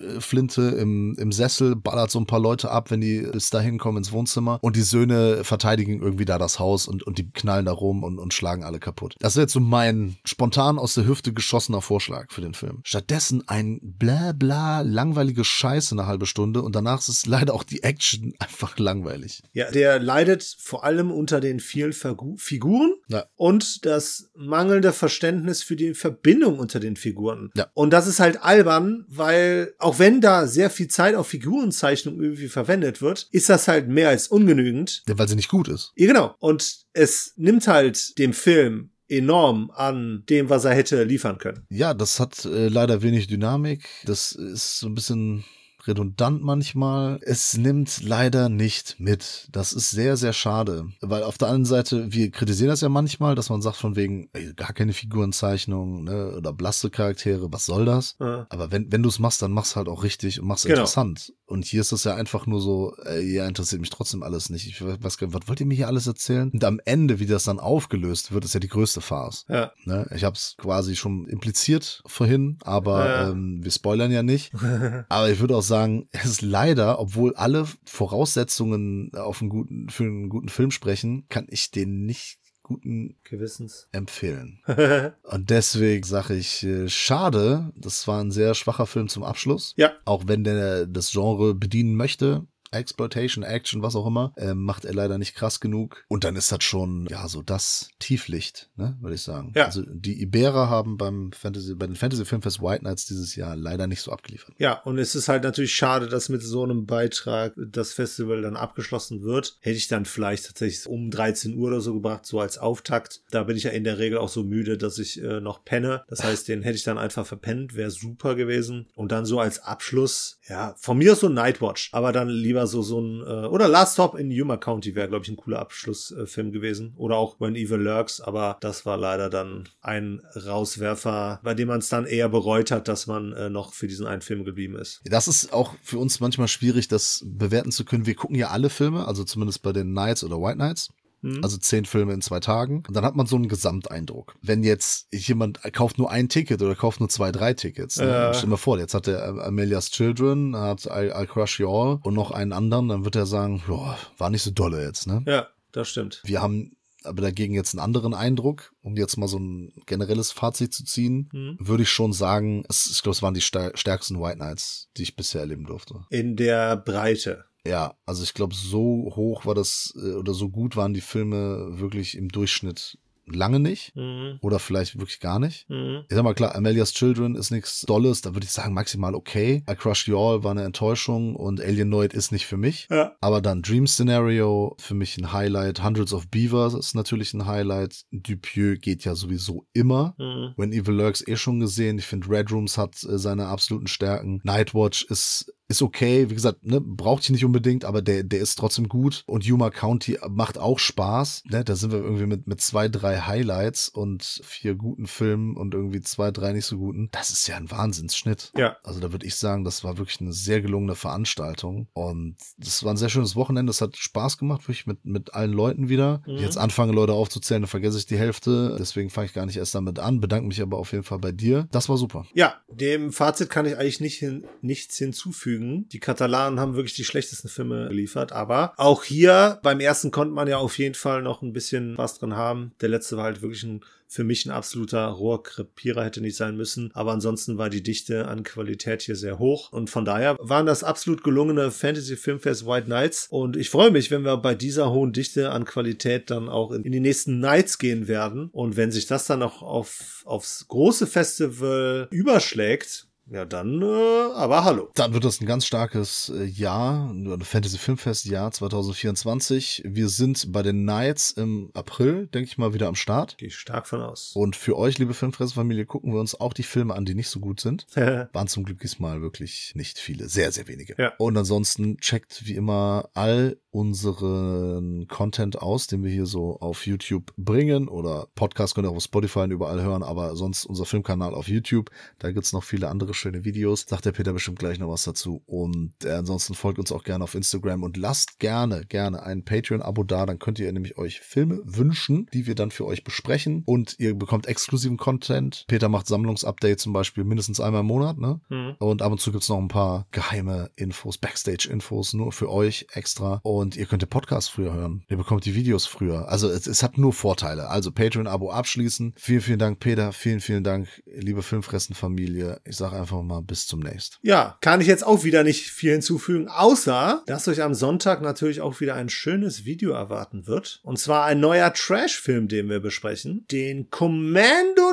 Schrotflinte im, im Sessel, ballert so ein paar Leute ab, wenn die bis dahin kommen ins Wohnzimmer und die Söhne verteidigen irgendwie da das Haus und, und die knallen da rum und, und schlagen alle kaputt. Das wäre jetzt so mein spontan aus der Hüfte geschossener Vorschlag für den Film. Stattdessen ein bla bla langweilige Scheiße eine halbe Stunde und danach ist leider auch die Action einfach langweilig. Ja, der leidet vor allem unter den vielen Figu Figuren Ja. und das mangelnde Verständnis für die Verbindung unter den Figuren. Ja. Und das ist halt albern, weil auch wenn da sehr viel Zeit auf Figurenzeichnung irgendwie verwendet wird, ist das halt mehr als ungenügend. Ja, weil sie nicht gut ist. Ja, genau. Und es nimmt halt dem Film enorm an dem, was er hätte liefern können. Ja, das hat äh, leider wenig Dynamik. Das ist so ein bisschen redundant manchmal. Es nimmt leider nicht mit. Das ist sehr, sehr schade. Weil auf der anderen Seite, wir kritisieren das ja manchmal, dass man sagt von wegen, ey, gar keine Figurenzeichnung, ne, oder blasse Charaktere, was soll das? Ja. Aber wenn, wenn du es machst, dann mach's halt auch richtig und mach's Genau. interessant. Und hier ist es ja einfach nur so, äh, ja, interessiert mich trotzdem alles nicht. Ich weiß gar nicht, was wollt ihr mir hier alles erzählen? Und am Ende, wie das dann aufgelöst wird, ist ja die größte Farce. Ja. Ne? Ich habe es quasi schon impliziert vorhin, aber Ja. ähm, wir spoilern ja nicht. aber ich würde auch sagen, es ist leider, obwohl alle Voraussetzungen auf einen guten, für einen guten Film sprechen, kann ich den nicht guten Gewissens. empfehlen. Und deswegen sage ich, äh, schade, das war ein sehr schwacher Film zum Abschluss. Ja. Auch wenn der das Genre bedienen möchte. Exploitation, Action, was auch immer, äh, macht er leider nicht krass genug. Und dann ist das schon, ja, so das Tieflicht, ne, würde ich sagen. Ja. Also die Iberer haben beim Fantasy, bei den Fantasy Filmfest White Nights dieses Jahr leider nicht so abgeliefert. Ja, und es ist halt natürlich schade, dass mit so einem Beitrag das Festival dann abgeschlossen wird. Hätte ich dann vielleicht tatsächlich um 13 Uhr oder so gebracht, so als Auftakt. Da bin ich ja in der Regel auch so müde, dass ich äh, noch penne. Das heißt, den hätte ich dann einfach verpennt, wäre super gewesen. Und dann so als Abschluss, ja, von mir so ein Nightwatch, aber dann lieber so, so ein, äh, oder Last Stop in Yuma County wäre, glaube ich, ein cooler Abschlussfilm gewesen. Oder auch When Evil Lurks, aber das war leider dann ein Rauswerfer, bei dem man es dann eher bereut hat, dass man äh, noch für diesen einen Film geblieben ist. Das ist auch für uns manchmal schwierig, das bewerten zu können. Wir gucken ja alle Filme, also zumindest bei den Nights oder White Nights. Mhm. Also zehn Filme in zwei Tagen. Und dann hat man so einen Gesamteindruck. Wenn jetzt jemand kauft nur ein Ticket oder kauft nur zwei, drei Tickets. Ne? Ja. Stell dir mal vor, jetzt hat er Amelia's Children, hat I, I Crush You All und noch einen anderen, dann wird er sagen, "Joa, war nicht so dolle jetzt. Ne? Ja, das stimmt. Wir haben aber dagegen jetzt einen anderen Eindruck, um jetzt mal so ein generelles Fazit zu ziehen, Mhm. würde ich schon sagen, es, ich glaube, es waren die stär- stärksten White Nights, die ich bisher erleben durfte. In der Breite. Ja, also ich glaube, so hoch war das äh, oder so gut waren die Filme wirklich im Durchschnitt lange nicht. Mhm. Oder vielleicht wirklich gar nicht. Mhm. Ich sag mal klar, Amelia's Children ist nichts Dolles, da würde ich sagen maximal okay. I Crush You All war eine Enttäuschung und Alienoid ist nicht für mich. Ja. Aber dann Dream Scenario, für mich ein Highlight. Hundreds of Beavers ist natürlich ein Highlight. Dupieux geht ja sowieso immer. Mhm. When Evil Lurks eh schon gesehen. Ich finde Red Rooms hat äh, seine absoluten Stärken. Nightwatch ist ist okay, wie gesagt, ne, braucht ich nicht unbedingt, aber der, der ist trotzdem gut. Und Yuma County macht auch Spaß. Ne? Da sind wir irgendwie mit, mit zwei, drei Highlights und vier guten Filmen und irgendwie zwei, drei nicht so guten. Das ist ja ein Wahnsinnsschnitt. Ja. Also da würde ich sagen, das war wirklich eine sehr gelungene Veranstaltung. Und das war ein sehr schönes Wochenende. Es hat Spaß gemacht, wirklich mit, mit allen Leuten wieder. Mhm. Jetzt anfange, Leute aufzuzählen, dann vergesse ich die Hälfte. Deswegen fange ich gar nicht erst damit an. Bedanke mich aber auf jeden Fall bei dir. Das war super. Ja, dem Fazit kann ich eigentlich nicht hin, nichts hinzufügen. Die Katalanen haben wirklich die schlechtesten Filme geliefert, aber auch hier beim ersten konnte man ja auf jeden Fall noch ein bisschen was drin haben. Der letzte war halt wirklich ein für mich ein absoluter Rohrkrepierer hätte nicht sein müssen, aber ansonsten war die Dichte an Qualität hier sehr hoch. Und von daher waren das absolut gelungene Fantasy Filmfest White Nights und ich freue mich, wenn wir bei dieser hohen Dichte an Qualität dann auch in, in die nächsten Nights gehen werden. Und wenn sich das dann auch auf, aufs große Festival überschlägt, ja, dann, äh, aber hallo. Dann wird das ein ganz starkes äh, Jahr, Fantasy Filmfest Jahr 2024. Wir sind bei den Nights im April, denke ich mal, wieder am Start. Gehe ich stark von aus. Und für euch, liebe Filmfressfamilie, gucken wir uns auch die Filme an, die nicht so gut sind. Waren zum Glück diesmal wirklich nicht viele, sehr, sehr wenige. Ja. Und ansonsten checkt wie immer all unseren Content aus, den wir hier so auf YouTube bringen oder Podcast könnt ihr auch auf Spotify und überall hören, aber sonst unser Filmkanal auf YouTube, da gibt's noch viele andere schöne Videos. Sagt der Peter bestimmt gleich noch was dazu. Und äh, ansonsten folgt uns auch gerne auf Instagram und lasst gerne, gerne ein Patreon-Abo da, dann könnt ihr nämlich euch Filme wünschen, die wir dann für euch besprechen und ihr bekommt exklusiven Content. Peter macht Sammlungsupdates zum Beispiel mindestens einmal im Monat, ne? Hm. Und ab und zu gibt's noch ein paar geheime Infos, Backstage-Infos nur für euch extra. Und ihr könnt den Podcast früher hören. Ihr bekommt die Videos früher. Also es, es hat nur Vorteile. Also Patreon-Abo abschließen. Vielen, vielen Dank, Peter. Vielen, vielen Dank, liebe Filmfressen-Familie. Ich sage einfach mal bis zum nächsten. Ja, kann ich jetzt auch wieder nicht viel hinzufügen, außer, dass euch am Sonntag natürlich auch wieder ein schönes Video erwarten wird. Und zwar ein neuer Trash-Film, den wir besprechen. Den Commando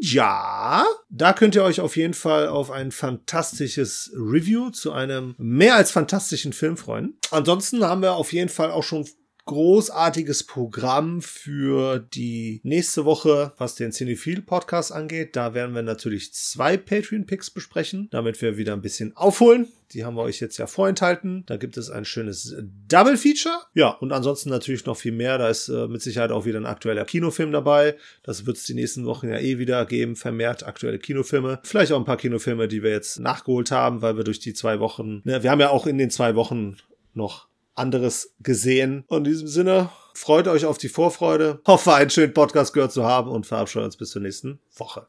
Ninja. Da könnt ihr euch auf jeden Fall auf ein fantastisches Review zu einem mehr als fantastischen Film freuen. Ansonsten haben wir auf jeden Fall auch schon großartiges Programm für die nächste Woche, was den Cinephile Podcast angeht. Da werden wir natürlich zwei Patreon-Picks besprechen, damit wir wieder ein bisschen aufholen. Die haben wir euch jetzt ja vorenthalten. Da gibt es ein schönes Double Feature. Ja, und ansonsten natürlich noch viel mehr. Da ist äh, mit Sicherheit auch wieder ein aktueller Kinofilm dabei. Das wird es die nächsten Wochen ja eh wieder geben. Vermehrt aktuelle Kinofilme. Vielleicht auch ein paar Kinofilme, die wir jetzt nachgeholt haben, weil wir durch die zwei Wochen, ne, wir haben ja auch in den zwei Wochen noch anderes gesehen. Und in diesem Sinne, freut euch auf die Vorfreude. Hoffe, einen schönen Podcast gehört zu haben und verabscheue uns bis zur nächsten Woche.